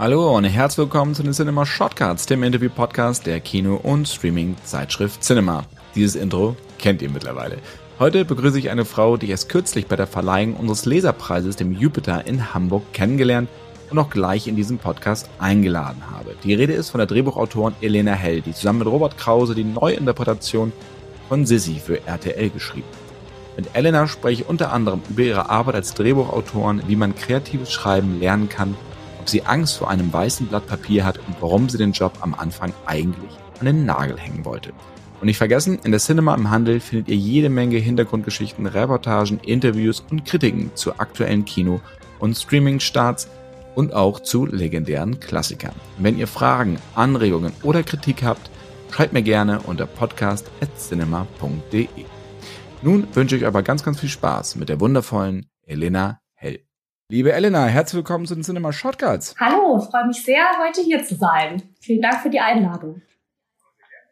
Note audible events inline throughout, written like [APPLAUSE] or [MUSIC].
Hallo und herzlich willkommen zu den Cinema Shortcuts, dem Interview-Podcast der Kino- und Streaming-Zeitschrift Cinema. Dieses Intro kennt ihr mittlerweile. Heute begrüße ich eine Frau, die ich erst kürzlich bei der Verleihung unseres Leserpreises, dem Jupiter in Hamburg, kennengelernt und auch gleich in diesem Podcast eingeladen habe. Die Rede ist von der Drehbuchautorin Elena Hell, die zusammen mit Robert Krause die Neuinterpretation von Sissy für RTL geschrieben hat. Mit Elena spreche ich unter anderem über ihre Arbeit als Drehbuchautorin, wie man kreatives Schreiben lernen kann ob sie Angst vor einem weißen Blatt Papier hat und warum sie den Job am Anfang eigentlich an den Nagel hängen wollte. Und nicht vergessen, in der Cinema im Handel findet ihr jede Menge Hintergrundgeschichten, Reportagen, Interviews und Kritiken zu aktuellen Kino- und Streaming-Starts und auch zu legendären Klassikern. Wenn ihr Fragen, Anregungen oder Kritik habt, schreibt mir gerne unter podcast.cinema.de. Nun wünsche ich aber ganz, ganz viel Spaß mit der wundervollen Elena. Liebe Elena, herzlich willkommen zu den Cinema Shortcuts. Hallo, freue mich sehr, heute hier zu sein. Vielen Dank für die Einladung.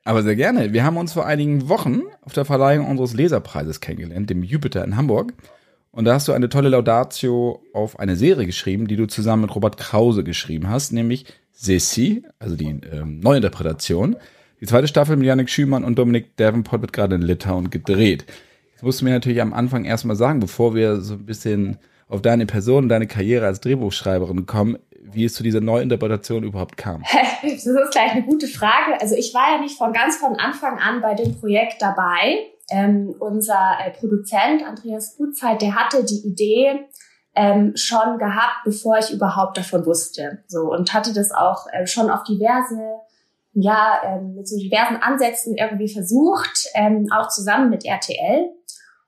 Aber sehr gerne. Wir haben uns vor einigen Wochen auf der Verleihung unseres Leserpreises kennengelernt, dem Jupiter in Hamburg. Und da hast du eine tolle Laudatio auf eine Serie geschrieben, die du zusammen mit Robert Krause geschrieben hast, nämlich Sissi, also die ähm, Neuinterpretation. Die zweite Staffel mit Yannick Schümann und Dominik Davenport wird gerade in Litauen gedreht. Jetzt musst du mir natürlich am Anfang erstmal sagen, bevor wir so ein bisschen auf deine Person, deine Karriere als Drehbuchschreiberin kommen, wie es zu dieser Neuinterpretation überhaupt kam. das ist gleich eine gute Frage. Also ich war ja nicht von ganz von Anfang an bei dem Projekt dabei. Ähm, unser äh, Produzent Andreas Gutzeit, der hatte die Idee ähm, schon gehabt, bevor ich überhaupt davon wusste. So und hatte das auch äh, schon auf diverse ja, ähm, mit so diversen Ansätzen irgendwie versucht, ähm, auch zusammen mit RTL.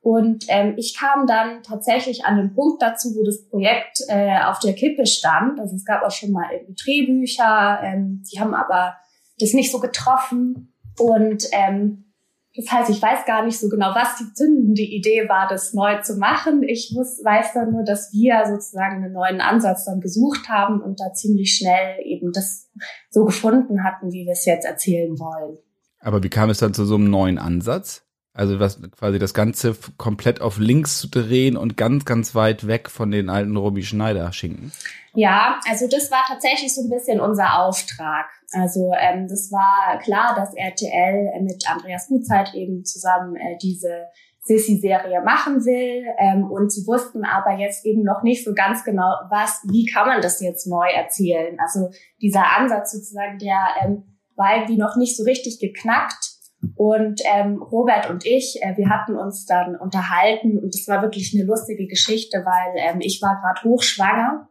Und ähm, ich kam dann tatsächlich an den Punkt dazu, wo das Projekt äh, auf der Kippe stand. Also es gab auch schon mal irgendwie Drehbücher, ähm, die haben aber das nicht so getroffen. Und ähm, das heißt, ich weiß gar nicht so genau, was die zündende Idee war, das neu zu machen. Ich muss, weiß dann nur, dass wir sozusagen einen neuen Ansatz dann gesucht haben und da ziemlich schnell eben das so gefunden hatten, wie wir es jetzt erzählen wollen. Aber wie kam es dann zu so einem neuen Ansatz? Also was quasi das Ganze komplett auf links zu drehen und ganz, ganz weit weg von den alten Robbie Schneider Schinken. Ja, also das war tatsächlich so ein bisschen unser Auftrag. Also ähm, das war klar, dass RTL mit Andreas Gutzeit eben zusammen äh, diese Sissy-Serie machen will. Ähm, und sie wussten aber jetzt eben noch nicht so ganz genau, was, wie kann man das jetzt neu erzählen. Also dieser Ansatz sozusagen, der ähm, war irgendwie noch nicht so richtig geknackt. Und ähm, Robert und ich, äh, wir hatten uns dann unterhalten und es war wirklich eine lustige Geschichte, weil ähm, ich war gerade hochschwanger.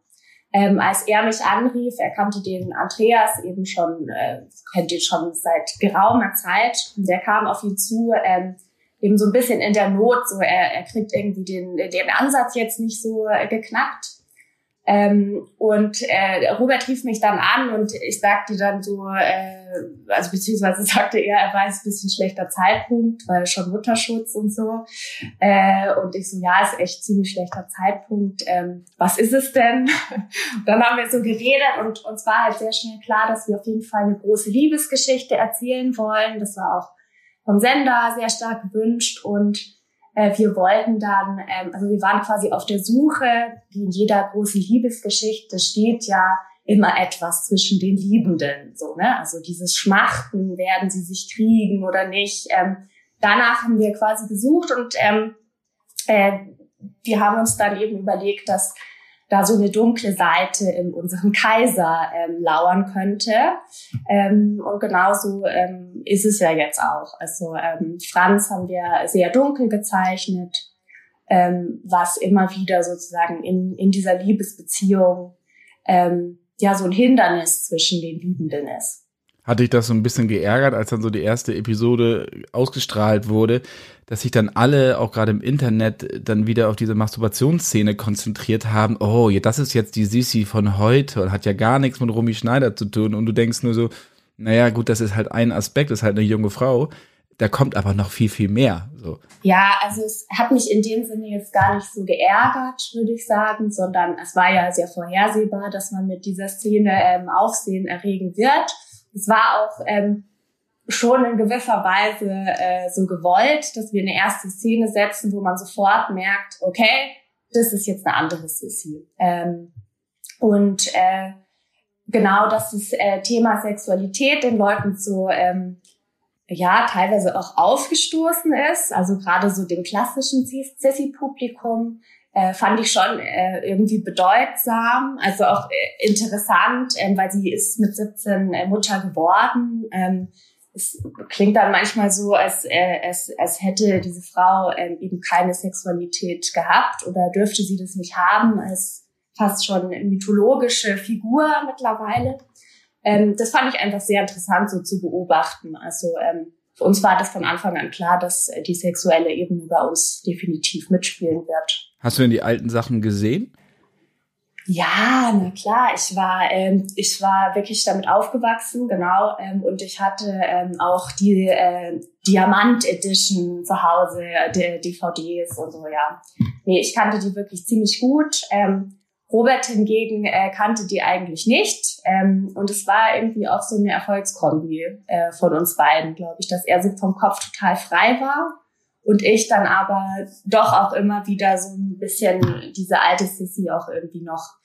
Ähm, als er mich anrief, er kannte den Andreas eben schon, äh, kennt ihn schon seit geraumer Zeit. Und der kam auf ihn zu, ähm, eben so ein bisschen in der Not, so er, er kriegt irgendwie den, den Ansatz jetzt nicht so äh, geknackt. Ähm, und äh, Robert rief mich dann an und ich sagte dann so, äh, also beziehungsweise [LAUGHS] sagte er, er weiß ein bisschen schlechter Zeitpunkt, weil schon Mutterschutz und so. Äh, und ich so, ja, ist echt ziemlich schlechter Zeitpunkt. Ähm, was ist es denn? [LAUGHS] dann haben wir so geredet und uns war halt sehr schnell klar, dass wir auf jeden Fall eine große Liebesgeschichte erzählen wollen. Das war auch vom Sender sehr stark gewünscht und äh, wir wollten dann, ähm, also wir waren quasi auf der Suche, wie in jeder großen Liebesgeschichte steht ja immer etwas zwischen den Liebenden, so, ne? Also dieses Schmachten, werden sie sich kriegen oder nicht. Ähm, danach haben wir quasi gesucht und ähm, äh, wir haben uns dann eben überlegt, dass da so eine dunkle Seite in unserem Kaiser ähm, lauern könnte. Ähm, und genauso ähm, ist es ja jetzt auch. Also ähm, Franz haben wir sehr dunkel gezeichnet, ähm, was immer wieder sozusagen in, in dieser Liebesbeziehung ähm, ja so ein Hindernis zwischen den Liebenden ist. Hatte ich das so ein bisschen geärgert, als dann so die erste Episode ausgestrahlt wurde, dass sich dann alle, auch gerade im Internet, dann wieder auf diese Masturbationsszene konzentriert haben. Oh, das ist jetzt die Sisi von heute und hat ja gar nichts mit Romy Schneider zu tun. Und du denkst nur so, naja, gut, das ist halt ein Aspekt, das ist halt eine junge Frau. Da kommt aber noch viel, viel mehr. So. Ja, also es hat mich in dem Sinne jetzt gar nicht so geärgert, würde ich sagen, sondern es war ja sehr vorhersehbar, dass man mit dieser Szene ähm, Aufsehen erregen wird es war auch ähm, schon in gewisser Weise äh, so gewollt, dass wir eine erste Szene setzen, wo man sofort merkt, okay, das ist jetzt eine andere Sissy. Ähm, und äh, genau, dass das äh, Thema Sexualität den Leuten so ähm, ja teilweise auch aufgestoßen ist, also gerade so dem klassischen Sissy-Publikum, äh, fand ich schon äh, irgendwie bedeutsam, also auch äh, interessant, äh, weil sie ist mit 17 äh, Mutter geworden. Ähm, es klingt dann manchmal so, als, äh, als, als hätte diese Frau äh, eben keine Sexualität gehabt oder dürfte sie das nicht haben, als fast schon mythologische Figur mittlerweile. Ähm, das fand ich einfach sehr interessant so zu beobachten. Also ähm, für uns war das von Anfang an klar, dass die sexuelle Ebene bei uns definitiv mitspielen wird. Hast du denn die alten Sachen gesehen? Ja, na klar. Ich war, ähm, ich war wirklich damit aufgewachsen, genau. Ähm, und ich hatte ähm, auch die äh, Diamant Edition zu Hause, die DVDs und so, ja. Nee, ich kannte die wirklich ziemlich gut. Ähm, Robert hingegen äh, kannte die eigentlich nicht. Ähm, und es war irgendwie auch so eine Erfolgskombi äh, von uns beiden, glaube ich, dass er so vom Kopf total frei war und ich dann aber doch auch immer wieder so ein bisschen diese alte Sissy auch irgendwie noch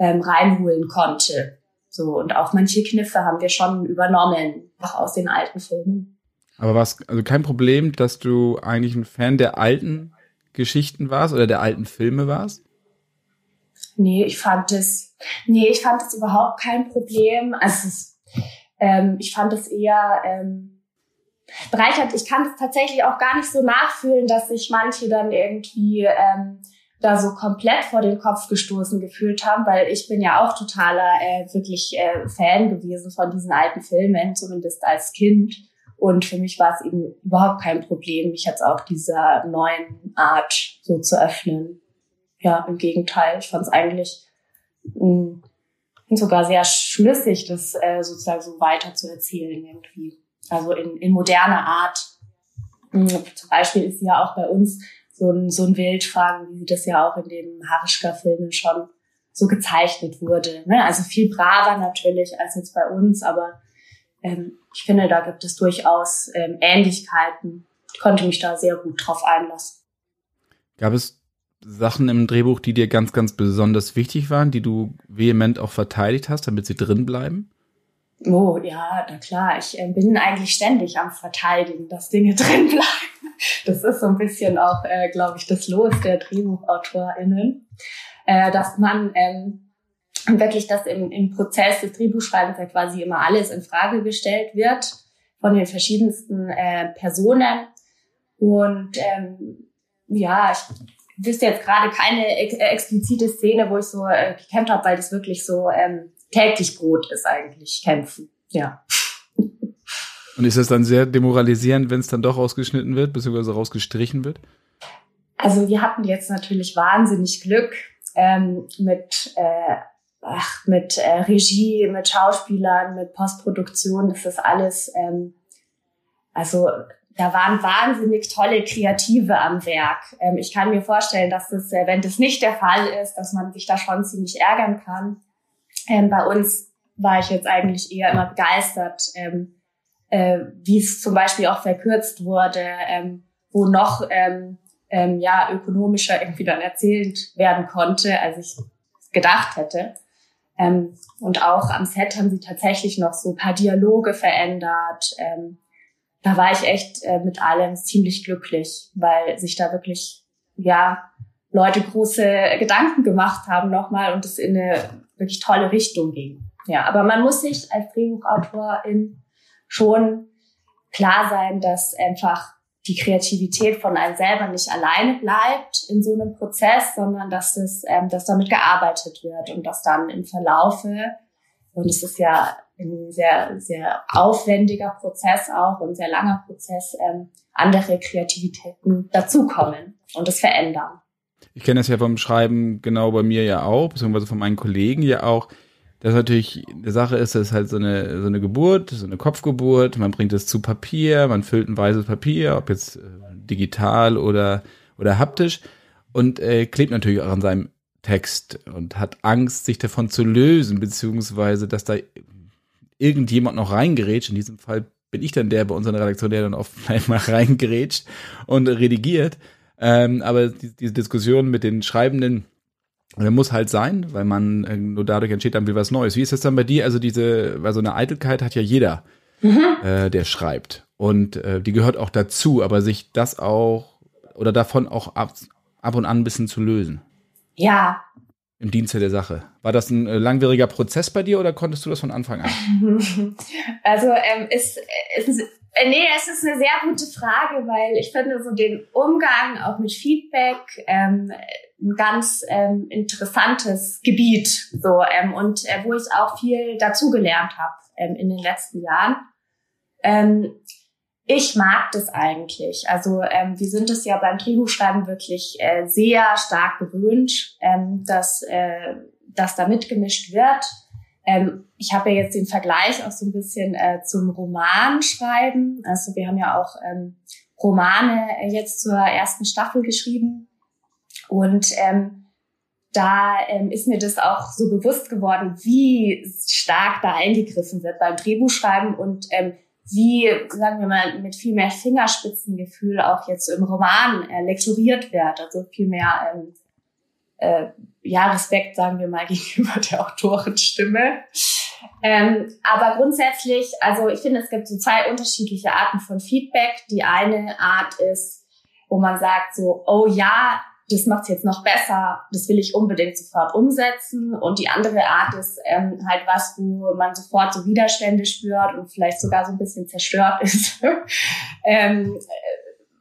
ähm, reinholen konnte. So, und auch manche Kniffe haben wir schon übernommen, auch aus den alten Filmen. Aber war es also kein Problem, dass du eigentlich ein Fan der alten Geschichten warst oder der alten Filme warst? Nee, ich fand es, nee, ich fand es überhaupt kein Problem. Also ähm, ich fand es eher, ähm, bereichert. Ich kann es tatsächlich auch gar nicht so nachfühlen, dass sich manche dann irgendwie ähm, da so komplett vor den Kopf gestoßen gefühlt haben, weil ich bin ja auch totaler äh, wirklich äh, Fan gewesen von diesen alten Filmen, zumindest als Kind. Und für mich war es eben überhaupt kein Problem, mich jetzt auch dieser neuen Art so zu öffnen. Ja, im Gegenteil, ich fand es eigentlich mh, hm, sogar sehr schlüssig, das äh, sozusagen so weiter zu erzählen irgendwie also in, in moderner Art. Hm, zum Beispiel ist ja auch bei uns so ein, so ein Wildfang, wie das ja auch in den Harischka-Filmen schon so gezeichnet wurde. Ne? Also viel braver natürlich als jetzt bei uns, aber ähm, ich finde, da gibt es durchaus ähm, Ähnlichkeiten. Ich konnte mich da sehr gut drauf einlassen. Gab es Sachen im Drehbuch, die dir ganz, ganz besonders wichtig waren, die du vehement auch verteidigt hast, damit sie drin bleiben? Oh, ja, na klar. Ich äh, bin eigentlich ständig am Verteidigen, dass Dinge [LAUGHS] drin bleiben. Das ist so ein bisschen auch, äh, glaube ich, das Los der DrehbuchautorInnen, äh, dass man ähm, wirklich, dass im, im Prozess des Drehbuchschreibens ja quasi immer alles in Frage gestellt wird von den verschiedensten äh, Personen. Und ähm, ja, ich wüsste jetzt gerade keine ex explizite Szene, wo ich so äh, gekämpft habe, weil das wirklich so ähm, täglich Brot ist eigentlich kämpfen. Ja. Und ist das dann sehr demoralisierend, wenn es dann doch rausgeschnitten wird, beziehungsweise rausgestrichen wird? Also wir hatten jetzt natürlich wahnsinnig Glück ähm, mit, äh, ach, mit äh, Regie, mit Schauspielern, mit Postproduktion. Das ist alles, ähm, also da waren wahnsinnig tolle Kreative am Werk. Ähm, ich kann mir vorstellen, dass das, äh, wenn das nicht der Fall ist, dass man sich da schon ziemlich ärgern kann. Ähm, bei uns war ich jetzt eigentlich eher immer begeistert, ähm, äh, wie es zum Beispiel auch verkürzt wurde, ähm, wo noch ähm, ähm, ja ökonomischer irgendwie dann erzählt werden konnte, als ich gedacht hätte. Ähm, und auch am Set haben sie tatsächlich noch so ein paar Dialoge verändert. Ähm, da war ich echt äh, mit allem ziemlich glücklich, weil sich da wirklich ja Leute große Gedanken gemacht haben nochmal und es in eine wirklich tolle Richtung ging. Ja, aber man muss sich als Drehbuchautorin schon klar sein, dass einfach die Kreativität von einem selber nicht alleine bleibt in so einem Prozess, sondern dass es, ähm, dass damit gearbeitet wird und dass dann im Verlaufe und es ist ja ein sehr sehr aufwendiger Prozess auch und sehr langer Prozess ähm, andere Kreativitäten dazukommen und es verändern. Ich kenne das ja vom Schreiben genau bei mir ja auch, beziehungsweise von meinen Kollegen ja auch. Das natürlich eine Sache ist, das ist halt so eine, so eine Geburt, so eine Kopfgeburt. Man bringt es zu Papier, man füllt ein weißes Papier, ob jetzt äh, digital oder, oder haptisch und äh, klebt natürlich auch an seinem Text und hat Angst, sich davon zu lösen, beziehungsweise, dass da irgendjemand noch reingerätscht. In diesem Fall bin ich dann der bei unserer Redaktion, der dann oft [LAUGHS] mal reingerätscht und redigiert. Ähm, aber die, diese Diskussion mit den Schreibenden Der muss halt sein, weil man äh, nur dadurch entsteht dann wieder was Neues. Wie ist das dann bei dir? Also diese, weil so eine Eitelkeit hat ja jeder, mhm. äh, der schreibt. Und äh, die gehört auch dazu, aber sich das auch oder davon auch ab, ab und an ein bisschen zu lösen. Ja. Im Dienste der Sache. War das ein äh, langwieriger Prozess bei dir oder konntest du das von Anfang an? [LAUGHS] Also ähm, ist, ist nee, es ist eine sehr gute Frage, weil ich finde so den Umgang auch mit Feedback ähm, ein ganz ähm, interessantes Gebiet so ähm, und äh, wo ich auch viel dazugelernt habe ähm, in den letzten Jahren. Ähm, ich mag das eigentlich. Also ähm, wir sind es ja beim Drehbuchschreiben wirklich äh, sehr stark gewöhnt, ähm, dass, äh, dass da mitgemischt wird. Ähm, ich habe ja jetzt den Vergleich auch so ein bisschen äh, zum Romanschreiben. Also wir haben ja auch ähm, Romane äh, jetzt zur ersten Staffel geschrieben. Und ähm, da ähm, ist mir das auch so bewusst geworden, wie stark da eingegriffen wird beim Drehbuchschreiben und ähm, wie, sagen wir mal, mit viel mehr Fingerspitzengefühl auch jetzt im Roman äh, lektoriert wird. Also viel mehr ähm, äh, ja, Respekt, sagen wir mal, [LAUGHS] gegenüber der Autorenstimme. Ähm, aber grundsätzlich, also ich finde, es gibt so zwei unterschiedliche Arten von Feedback. Die eine Art ist, wo man sagt so, oh ja, das macht's jetzt noch besser, das will ich unbedingt sofort umsetzen. Und die andere Art ist ähm, halt was, wo man sofort so Widerstände spürt und vielleicht sogar so ein bisschen zerstört ist. [LAUGHS] ähm,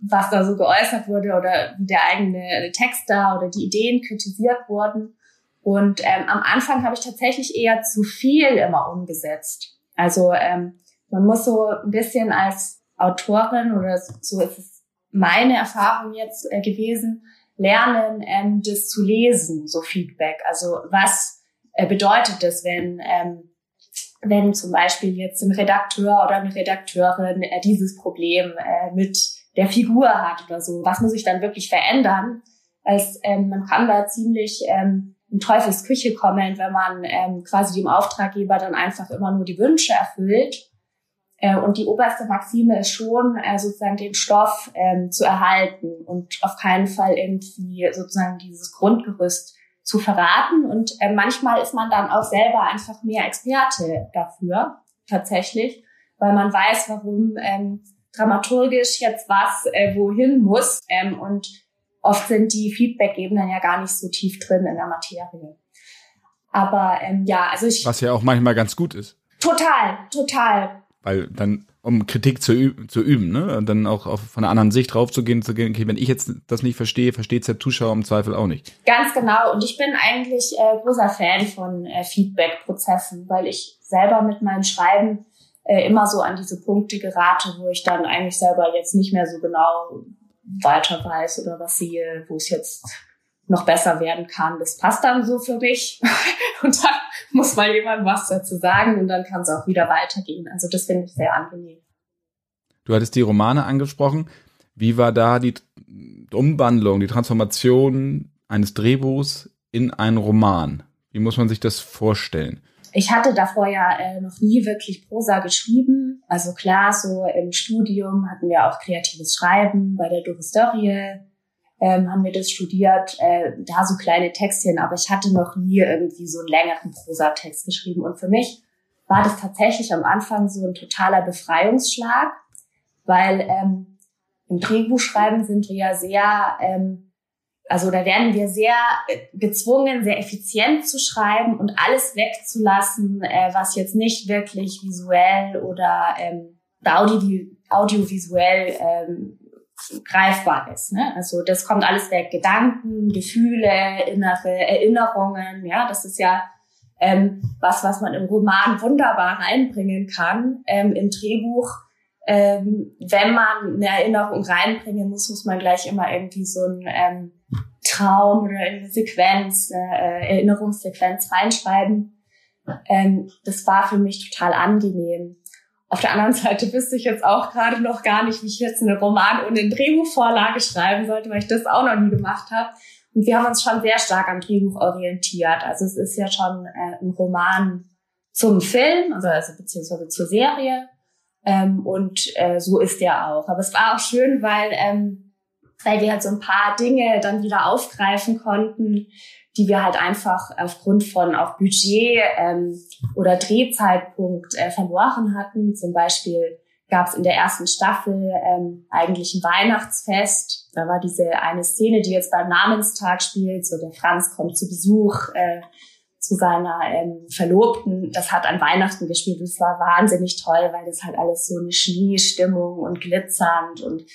was da so geäußert wurde oder wie der eigene Text da oder die Ideen kritisiert wurden. Und ähm, am Anfang habe ich tatsächlich eher zu viel immer umgesetzt. Also ähm, man muss so ein bisschen als Autorin oder so ist es meine Erfahrung jetzt äh, gewesen, lernen, ähm, das zu lesen, so Feedback. Also was äh, bedeutet das, wenn ähm, wenn zum Beispiel jetzt ein Redakteur oder eine Redakteurin äh, dieses Problem äh, mit der Figur hat oder so. Was muss ich dann wirklich verändern? Als ähm, man kann da ziemlich ähm, in Teufels Küche kommen, wenn man ähm, quasi dem Auftraggeber dann einfach immer nur die Wünsche erfüllt. Äh, und die oberste Maxime ist schon, äh, sozusagen den Stoff ähm, zu erhalten und auf keinen Fall irgendwie sozusagen dieses Grundgerüst zu verraten. Und äh, manchmal ist man dann auch selber einfach mehr Experte dafür, tatsächlich, weil man weiß, warum ähm, dramaturgisch jetzt was äh, wohin muss. Ähm, und oft sind die Feedback-Ebenen ja gar nicht so tief drin in der Materie. Aber ähm, ja, also ich. Was ja auch manchmal ganz gut ist. Total, total. Weil dann, um Kritik zu, üben, zu üben, ne? Und dann auch auf, von einer anderen Sicht draufzugehen, zu gehen, okay, wenn ich jetzt das nicht verstehe, versteht der Zuschauer im Zweifel auch nicht. Ganz genau. Und ich bin eigentlich äh, großer Fan von äh, Feedback-Prozessen, weil ich selber mit meinem Schreiben äh, immer so an diese Punkte gerate, wo ich dann eigentlich selber jetzt nicht mehr so genau weiter weiß oder was sehe, wo es jetzt noch besser werden kann. Das passt dann so für mich. [LAUGHS] und dann muss mal jemand was dazu sagen und dann kann es auch wieder weitergehen. Also das finde ich sehr angenehm. Du hattest die Romane angesprochen. Wie war da die Umwandlung, die Transformation eines Drehbuchs in einen Roman? Wie muss man sich das vorstellen? Ich hatte davor ja äh, noch nie wirklich Prosa geschrieben. Also klar, so im Studium hatten wir auch kreatives Schreiben bei der Dorisdorie, ähm, haben wir das studiert, äh, da so kleine Textchen, aber ich hatte noch nie irgendwie so einen längeren Prosatext geschrieben. Und für mich war das tatsächlich am Anfang so ein totaler Befreiungsschlag, weil ähm, im Drehbuchschreiben sind wir ja sehr ähm, also da werden wir sehr äh, gezwungen, sehr effizient zu schreiben und alles wegzulassen, äh, was jetzt nicht wirklich visuell oder ähm, audio audiovisuell ähm, greifbar ist. Ne? Also das kommt alles weg. Gedanken, Gefühle, innere Erinnerungen. Ja, das ist ja ähm, was, was man im Roman wunderbar reinbringen kann. Ähm, Im Drehbuch, ähm, wenn man eine Erinnerung reinbringen muss, muss man gleich immer irgendwie so ein ähm, Traum oder in eine Sequenz, eine äh, Erinnerungssequenz reinschreiben. Ähm, das war für mich total angenehm. Auf der anderen Seite wüsste ich jetzt auch gerade noch gar nicht, wie ich jetzt einen Roman und eine Drehbuchvorlage schreiben sollte, weil ich das auch noch nie gemacht habe. Und wir haben uns schon sehr stark am Drehbuch orientiert. Also es ist ja schon äh, ein Roman zum Film, also, also beziehungsweise zur Serie. Ähm, und äh, so ist der auch. Aber es war auch schön, weil ähm, weil wir halt so ein paar Dinge dann wieder aufgreifen konnten, die wir halt einfach aufgrund von auch Budget ähm, oder Drehzeitpunkt äh, verloren hatten. Zum Beispiel gab es in der ersten Staffel ähm, eigentlich ein Weihnachtsfest. Da war diese eine Szene, die jetzt beim Namenstag spielt. So der Franz kommt zu Besuch äh, zu seiner ähm, Verlobten. Das hat an Weihnachten gespielt und es war wahnsinnig toll, weil das halt alles so eine Schneestimmung und glitzernd und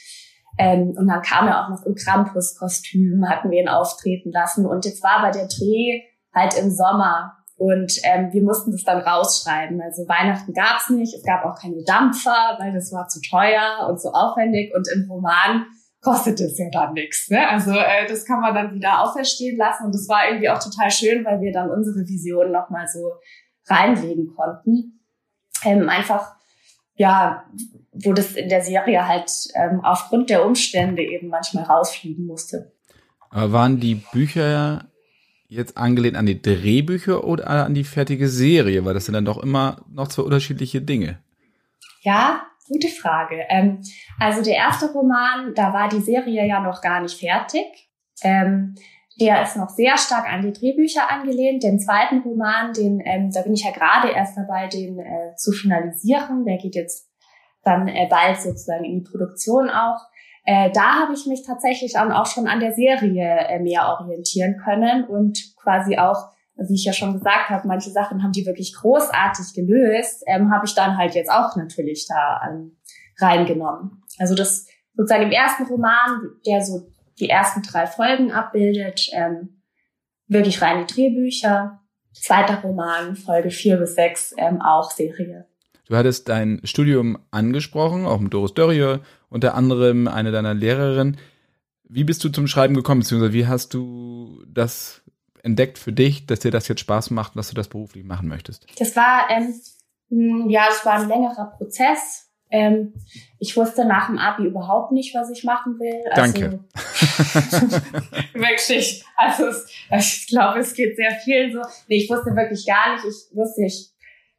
ähm, und dann kam er auch noch im Krampus-Kostüm, hatten wir ihn auftreten lassen. Und jetzt war aber der Dreh halt im Sommer. Und ähm, wir mussten das dann rausschreiben. Also Weihnachten gab's nicht, es gab auch keine Dampfer, weil das war zu teuer und zu aufwendig. Und im Roman kostet es ja dann nichts. Ne? Also äh, das kann man dann wieder auferstehen lassen. Und das war irgendwie auch total schön, weil wir dann unsere Vision nochmal so reinlegen konnten. Ähm, einfach ja, wo das in der Serie halt ähm, aufgrund der Umstände eben manchmal rausfliegen musste. Aber waren die Bücher jetzt angelehnt an die Drehbücher oder an die fertige Serie? Weil das sind dann doch immer noch zwei unterschiedliche Dinge. Ja, gute Frage. Ähm, also der erste Roman, da war die Serie ja noch gar nicht fertig. Ähm, der ist noch sehr stark an die Drehbücher angelehnt. Den zweiten Roman, den, ähm, da bin ich ja gerade erst dabei, den äh, zu finalisieren. Der geht jetzt dann äh, bald sozusagen in die Produktion auch. Äh, da habe ich mich tatsächlich auch schon an der Serie äh, mehr orientieren können und quasi auch, wie ich ja schon gesagt habe, manche Sachen haben die wirklich großartig gelöst, ähm, habe ich dann halt jetzt auch natürlich da ähm, reingenommen. Also das sozusagen im ersten Roman, der so die ersten drei Folgen abbildet, ähm, wirklich rein die Drehbücher. Zweiter Roman, Folge vier bis sechs, ähm, auch Serie. Du hattest dein Studium angesprochen, auch mit Doris Dörrier, unter anderem eine deiner Lehrerinnen. Wie bist du zum Schreiben gekommen, beziehungsweise wie hast du das entdeckt für dich, dass dir das jetzt Spaß macht dass du das beruflich machen möchtest? Das war, ähm, ja, es war ein längerer Prozess. Ähm, ich wusste nach dem Abi überhaupt nicht, was ich machen will. Also, Danke. [LAUGHS] wirklich. Also es, ich glaube, es geht sehr viel so. Nee, ich wusste wirklich gar nicht. Ich wusste, ich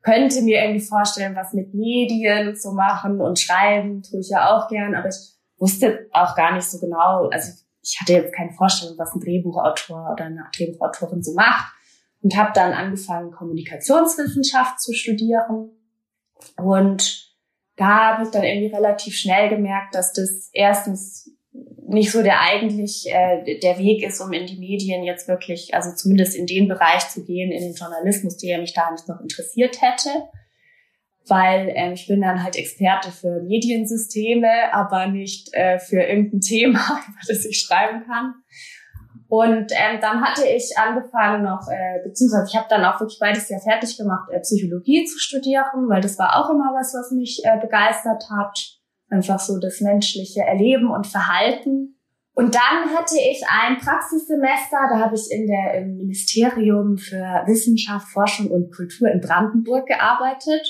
könnte mir irgendwie vorstellen, was mit Medien zu machen und schreiben, tue ich ja auch gern, aber ich wusste auch gar nicht so genau. Also ich hatte jetzt keine Vorstellung, was ein Drehbuchautor oder eine Drehbuchautorin so macht und habe dann angefangen, Kommunikationswissenschaft zu studieren und da habe ich dann irgendwie relativ schnell gemerkt, dass das erstens nicht so der eigentlich äh, der Weg ist, um in die Medien jetzt wirklich, also zumindest in den Bereich zu gehen, in den Journalismus, der mich da nicht noch interessiert hätte. Weil ähm, ich bin dann halt Experte für Mediensysteme, aber nicht äh, für irgendein [LAUGHS] Thema, über das ich schreiben kann. Und ähm, dann hatte ich angefangen noch, äh, beziehungsweise ich habe dann auch wirklich beides Jahr fertig gemacht, äh, Psychologie zu studieren, weil das war auch immer was, was mich äh, begeistert hat. Einfach so das menschliche Erleben und Verhalten. Und dann hatte ich ein Praxissemester, da habe ich in der, im Ministerium für Wissenschaft, Forschung und Kultur in Brandenburg gearbeitet.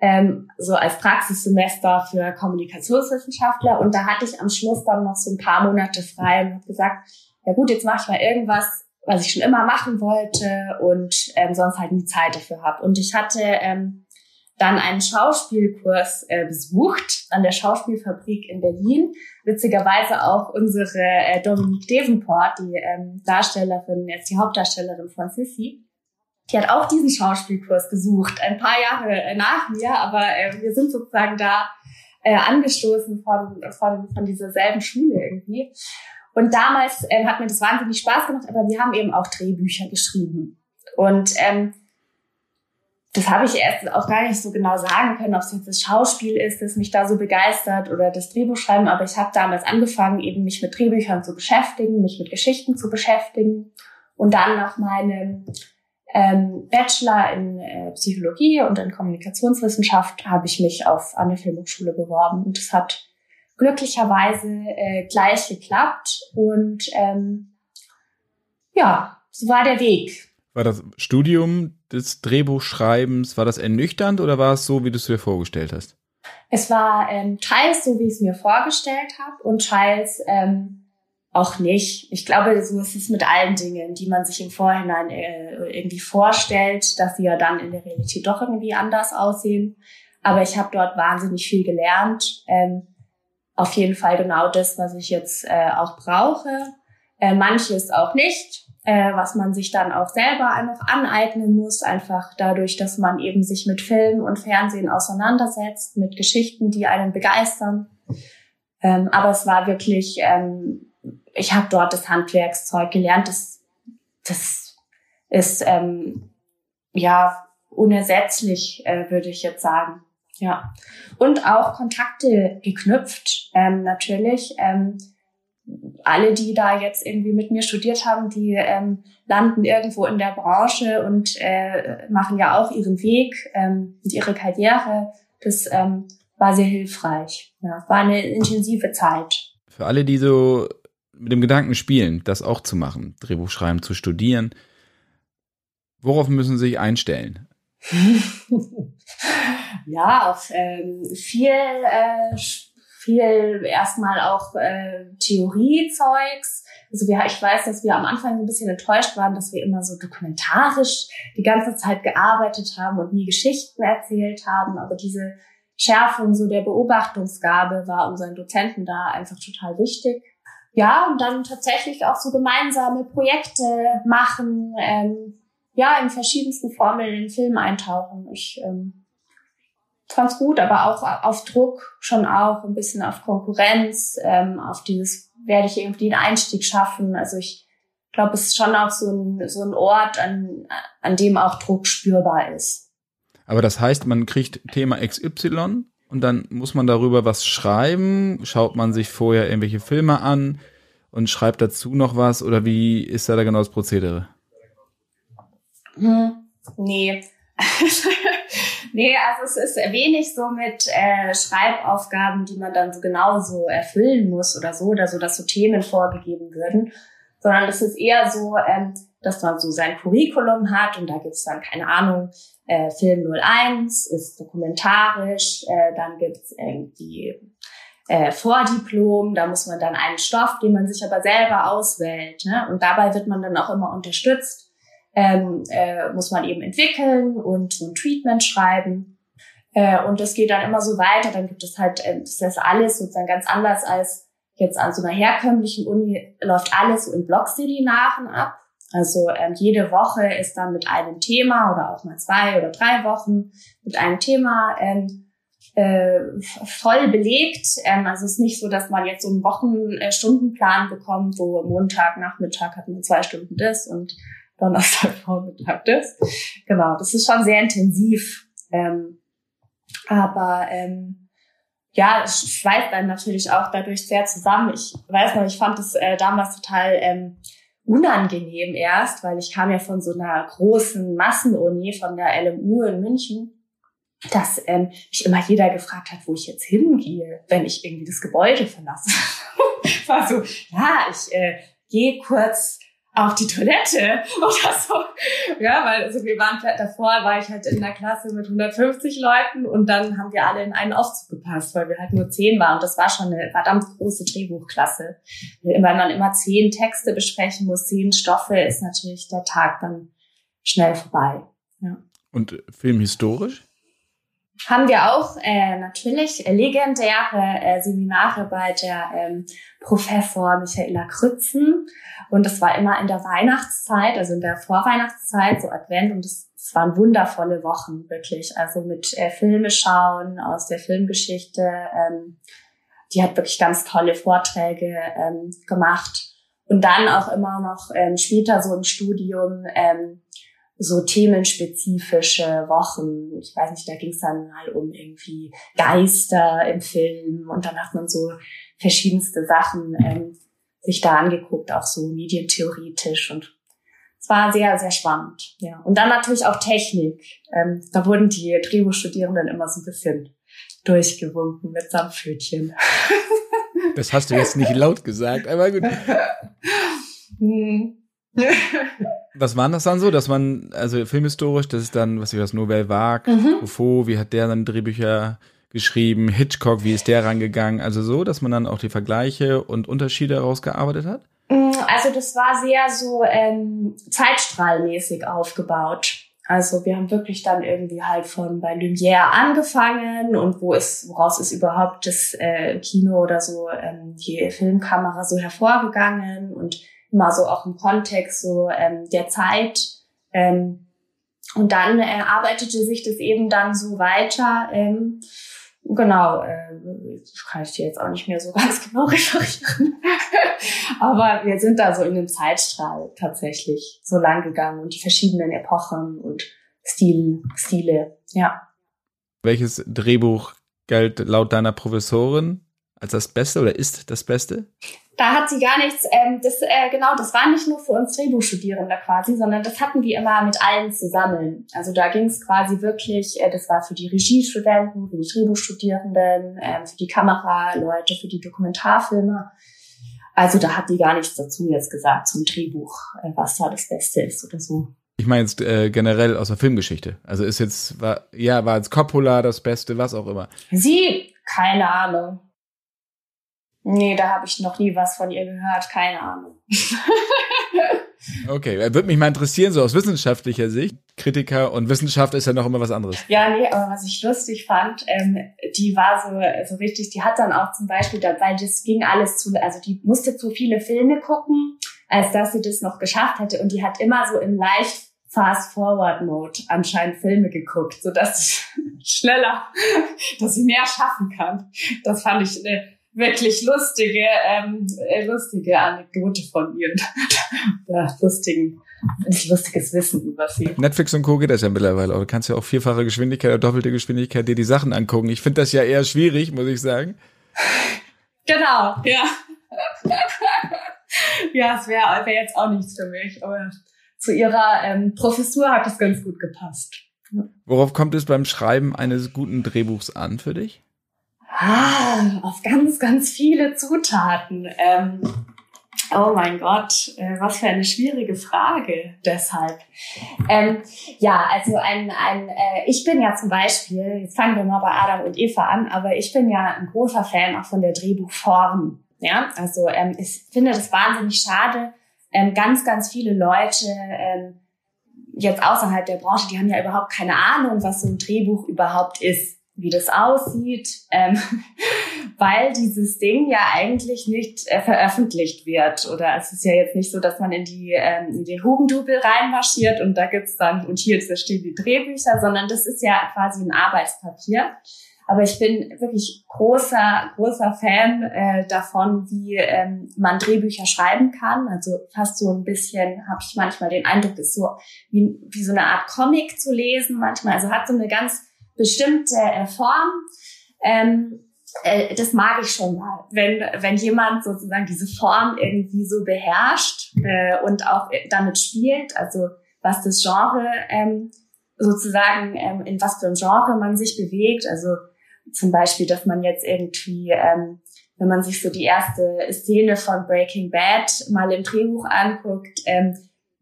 Ähm, so als Praxissemester für Kommunikationswissenschaftler. Und da hatte ich am Schluss dann noch so ein paar Monate frei und habe gesagt, ja gut, jetzt mache ich mal irgendwas, was ich schon immer machen wollte und ähm, sonst halt nie Zeit dafür habe. Und ich hatte ähm, dann einen Schauspielkurs äh, besucht an der Schauspielfabrik in Berlin. Witzigerweise auch unsere äh, Dominique Davenport, die ähm, Darstellerin, jetzt die Hauptdarstellerin von Sissy, die hat auch diesen Schauspielkurs besucht, ein paar Jahre äh, nach mir, aber äh, wir sind sozusagen da äh, angestoßen von, von, von dieser selben Schule irgendwie. Und damals ähm, hat mir das wahnsinnig Spaß gemacht, aber wir haben eben auch Drehbücher geschrieben. Und ähm, das habe ich erst auch gar nicht so genau sagen können, ob es jetzt das Schauspiel ist, das mich da so begeistert oder das Drehbuchschreiben. Aber ich habe damals angefangen, eben mich mit Drehbüchern zu beschäftigen, mich mit Geschichten zu beschäftigen. Und dann nach meinem ähm, Bachelor in äh, Psychologie und in Kommunikationswissenschaft habe ich mich auf eine Filmhochschule beworben. Und das hat glücklicherweise äh, gleich geklappt und ähm, ja, so war der Weg. War das Studium des Drehbuchschreibens, war das ernüchternd oder war es so, wie du es dir vorgestellt hast? Es war ähm, teils so, wie ich es mir vorgestellt habe und teils ähm, auch nicht. Ich glaube, so ist es mit allen Dingen, die man sich im Vorhinein äh, irgendwie vorstellt, dass sie ja dann in der Realität doch irgendwie anders aussehen. Aber ich habe dort wahnsinnig viel gelernt. Ähm, auf jeden Fall genau das, was ich jetzt äh, auch brauche. Äh, manches auch nicht. Äh, was man sich dann auch selber noch aneignen muss, einfach dadurch, dass man eben sich mit Film und Fernsehen auseinandersetzt, mit Geschichten, die einen begeistern. Ähm, aber es war wirklich, ähm, ich habe dort das Handwerkszeug gelernt. Das, das ist ähm, ja unersetzlich, äh, würde ich jetzt sagen. Ja. Und auch Kontakte geknüpft, ähm, natürlich. Ähm, alle, die da jetzt irgendwie mit mir studiert haben, die ähm, landen irgendwo in der Branche und äh, machen ja auch ihren Weg ähm, und ihre Karriere. Das ähm, war sehr hilfreich. Ja, war eine intensive Zeit. Für alle, die so mit dem Gedanken spielen, das auch zu machen, Drehbuch schreiben, zu studieren, worauf müssen Sie sich einstellen? [LAUGHS] ja, auf ähm, viel, äh, viel erstmal auch äh, Theoriezeugs. Also wir, ich weiß, dass wir am Anfang ein bisschen enttäuscht waren, dass wir immer so dokumentarisch die ganze Zeit gearbeitet haben und nie Geschichten erzählt haben. Aber diese Schärfung so der Beobachtungsgabe war unseren Dozenten da einfach total wichtig. Ja, und dann tatsächlich auch so gemeinsame Projekte machen, ähm, ja, in verschiedensten Formen in den Film eintauchen. Ich ähm, fand's gut, aber auch auf Druck schon auch, ein bisschen auf Konkurrenz, ähm, auf dieses, werde ich irgendwie einen Einstieg schaffen. Also ich glaube, es ist schon auch so ein, so ein Ort, an, an dem auch Druck spürbar ist. Aber das heißt, man kriegt Thema XY und dann muss man darüber was schreiben, schaut man sich vorher irgendwelche Filme an und schreibt dazu noch was oder wie ist da, da genau das Prozedere? Hm, nee. [LAUGHS] nee, also es ist wenig so mit äh, Schreibaufgaben, die man dann so genauso erfüllen muss oder so, oder so, dass so Themen vorgegeben würden, sondern es ist eher so, ähm, dass man so sein Curriculum hat und da gibt's dann, keine Ahnung, äh, Film 01 ist dokumentarisch, äh, dann gibt's irgendwie äh, Vordiplom, da muss man dann einen Stoff, den man sich aber selber auswählt. Ne? Und dabei wird man dann auch immer unterstützt ähm, äh, muss man eben entwickeln und so ein Treatment schreiben. Äh, und das geht dann immer so weiter. Dann gibt es halt, äh, das ist alles sozusagen ganz anders als jetzt an so einer herkömmlichen Uni läuft alles so in Blogseminaren ab. Also ähm, jede Woche ist dann mit einem Thema oder auch mal zwei oder drei Wochen mit einem Thema ähm, äh, voll belegt. Ähm, also es ist nicht so, dass man jetzt so einen Wochenstundenplan bekommt, wo Montag, Nachmittag hat man zwei Stunden das und Donnerstagvormittag [LAUGHS] das. Genau, das ist schon sehr intensiv. Ähm, aber ähm, ja, es schweißt dann natürlich auch dadurch sehr zusammen. Ich weiß noch, ich fand es äh, damals total ähm, unangenehm erst, weil ich kam ja von so einer großen Massenuni, von der LMU in München, dass ähm, mich immer jeder gefragt hat, wo ich jetzt hingehe, wenn ich irgendwie das Gebäude verlasse. [LAUGHS] war so, ja, ich äh, gehe kurz auf die Toilette [LAUGHS] oder so. Ja, weil also wir waren davor, war ich halt in der Klasse mit 150 Leuten und dann haben wir alle in einen Aufzug gepasst, weil wir halt nur zehn waren. Und das war schon eine verdammt große Drehbuchklasse. Weil man immer zehn Texte besprechen muss, zehn Stoffe, ist natürlich der Tag dann schnell vorbei. Ja. Und filmhistorisch? Haben wir auch äh, natürlich legendäre äh, Seminare bei der ähm, Professor Michaela Krützen. Und das war immer in der Weihnachtszeit, also in der Vorweihnachtszeit, so Advent. Und es, waren wundervolle Wochen, wirklich. Also mit äh, Filme schauen aus der Filmgeschichte. Ähm, die hat wirklich ganz tolle Vorträge ähm, gemacht. Und dann auch immer noch ähm, später so im Studium ähm, so themenspezifische Wochen. Ich weiß nicht, da ging es dann mal um irgendwie Geister im Film und dann hat man so verschiedenste Sachen ähm, sich da angeguckt, auch so medientheoretisch und es war sehr, sehr spannend. Ja. Und dann natürlich auch Technik. Ähm, da wurden die Drehbuchstudierenden immer so ein bisschen durchgewunken mit Samtpfötchen. Das hast du jetzt nicht laut gesagt, aber gut. [LAUGHS] Hm. Was waren das dann so, dass man, also filmhistorisch, das ist dann, was ich was, Nobel Vague, mhm. Truffaut, wie hat der dann Drehbücher geschrieben, Hitchcock, wie ist der rangegangen, also so, dass man dann auch die Vergleiche und Unterschiede herausgearbeitet hat? Mm, also das war sehr so ähm, zeitstrahlmäßig aufgebaut. Also wir haben wirklich dann irgendwie halt von bei Lumière angefangen und wo ist, woraus ist überhaupt das äh, Kino oder so ähm, die Filmkamera so hervorgegangen und immer so auch im Kontext so ähm, der Zeit. Ähm, und dann äh, arbeitete sich das eben dann so weiter. Ähm, genau, äh, kann ich dir jetzt auch nicht mehr so [LAUGHS] ganz genau referieren. [LAUGHS] Aber wir sind da so in einem Zeitstrahl tatsächlich so lang gegangen und die verschiedenen Epochen und Stil, Stile, ja. Welches Drehbuch galt laut deiner Professorin als das Beste oder ist das Beste? Da hat sie gar nichts, ähm, das, äh, genau, das war nicht nur für uns Drehbuchstudierende quasi, sondern das hatten wir immer mit allen zusammen. Also da ging es quasi wirklich, äh, das war für die Regiestudenten, für die Drehbuchstudierenden, äh, für die Kameraleute, für die Dokumentarfilmer. Also da hat die gar nichts dazu jetzt gesagt zum Drehbuch, äh, was da das Beste ist oder so. Ich meine jetzt äh, generell aus der Filmgeschichte. Also ist jetzt, war, ja, war jetzt Coppola das Beste, was auch immer. Sie, keine Ahnung. Nee, da habe ich noch nie was von ihr gehört, keine Ahnung. okay, würde mich mal interessieren, so aus wissenschaftlicher Sicht. Kritiker und Wissenschaft ist ja noch immer was anderes. Ja, nee, aber was ich lustig fand, ähm, die war so, so richtig, die hat dann auch zum Beispiel, weil das ging alles zu, also die musste zu viele Filme gucken, als dass sie das noch geschafft hätte und die hat immer so im leicht Fast-Forward-Mode anscheinend Filme geguckt, so dass [LAUGHS] schneller, dass sie mehr schaffen kann. Das fand ich eine wirklich lustige, ähm, äh, lustige Anekdote von ihr. [LAUGHS] ja, lustigen, lustiges Wissen über sie. Netflix und Co. geht das ja mittlerweile. du kannst ja auch vierfache Geschwindigkeit oder doppelte Geschwindigkeit dir die Sachen angucken. Ich finde das ja eher schwierig, muss ich sagen. [LAUGHS] Genau, ja. [LAUGHS] ja, es wäre wär jetzt auch nichts für mich, aber zu ihrer ähm, Professur hat es ganz gut gepasst. Worauf kommt es beim Schreiben eines guten Drehbuchs an für dich? Ah, auf ganz, ganz viele Zutaten. Ähm, oh mein Gott, äh, was für eine schwierige Frage deshalb. Ähm, ja, also ein, ein äh, ich bin ja zum Beispiel, jetzt fangen wir mal bei Adam und Eva an, aber ich bin ja ein großer Fan auch von der Drehbuchform. Ja, also ähm, ich finde das wahnsinnig schade. Ähm, ganz, ganz viele Leute ähm, jetzt außerhalb der Branche, die haben ja überhaupt keine Ahnung, was so ein Drehbuch überhaupt ist wie das aussieht, ähm, [LAUGHS] weil dieses Ding ja eigentlich nicht äh, veröffentlicht wird. Oder es ist ja jetzt nicht so, dass man in die ähm, in den Hugendubel reinmarschiert und da gibt's dann und hier stehen die Drehbücher, sondern das ist ja quasi ein Arbeitspapier. Aber ich bin wirklich großer, großer Fan äh, davon, wie ähm, man Drehbücher schreiben kann. Also fast so ein bisschen, habe ich manchmal den Eindruck, ist so wie, wie so eine Art Comic zu lesen manchmal. Also hat so eine ganz bestimmte äh, Form. Ähm, äh, das mag ich schon mal, wenn, wenn jemand sozusagen diese Form irgendwie so beherrscht äh, und auch damit spielt, also was das Genre ähm, sozusagen, ähm, in was für ein Genre man sich bewegt. Also zum Beispiel, dass man jetzt irgendwie, ähm, wenn man sich so die erste Szene von Breaking Bad mal im Drehbuch anguckt, ähm,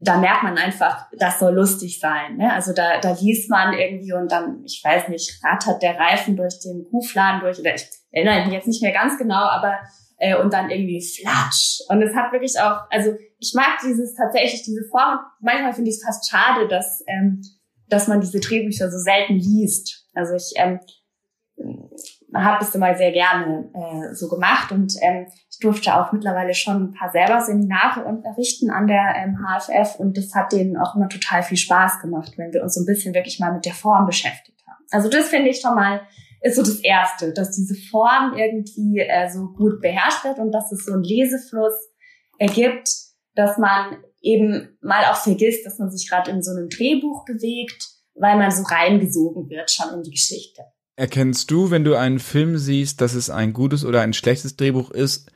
da merkt man einfach, das soll lustig sein. Ne? Also da, da liest man irgendwie und dann, ich weiß nicht, rattert der Reifen durch den Kuhfladen durch oder ich erinnere mich jetzt nicht mehr ganz genau, aber äh, und dann irgendwie flatsch. Und es hat wirklich auch, also ich mag dieses tatsächlich diese Form. Manchmal finde ich es fast schade, dass ähm, dass man diese Drehbücher so selten liest. Also ich ähm, habe es immer sehr gerne äh, so gemacht und ähm, ich durfte auch mittlerweile schon ein paar selber Seminare unterrichten an der ähm, HFF und das hat denen auch immer total viel Spaß gemacht, wenn wir uns so ein bisschen wirklich mal mit der Form beschäftigt haben. Also das finde ich schon mal ist so das Erste, dass diese Form irgendwie äh, so gut beherrscht wird und dass es so einen Lesefluss ergibt, dass man eben mal auch vergisst, dass man sich gerade in so einem Drehbuch bewegt, weil man so reingesogen wird schon in die Geschichte. Erkennst du, wenn du einen Film siehst, dass es ein gutes oder ein schlechtes Drehbuch ist?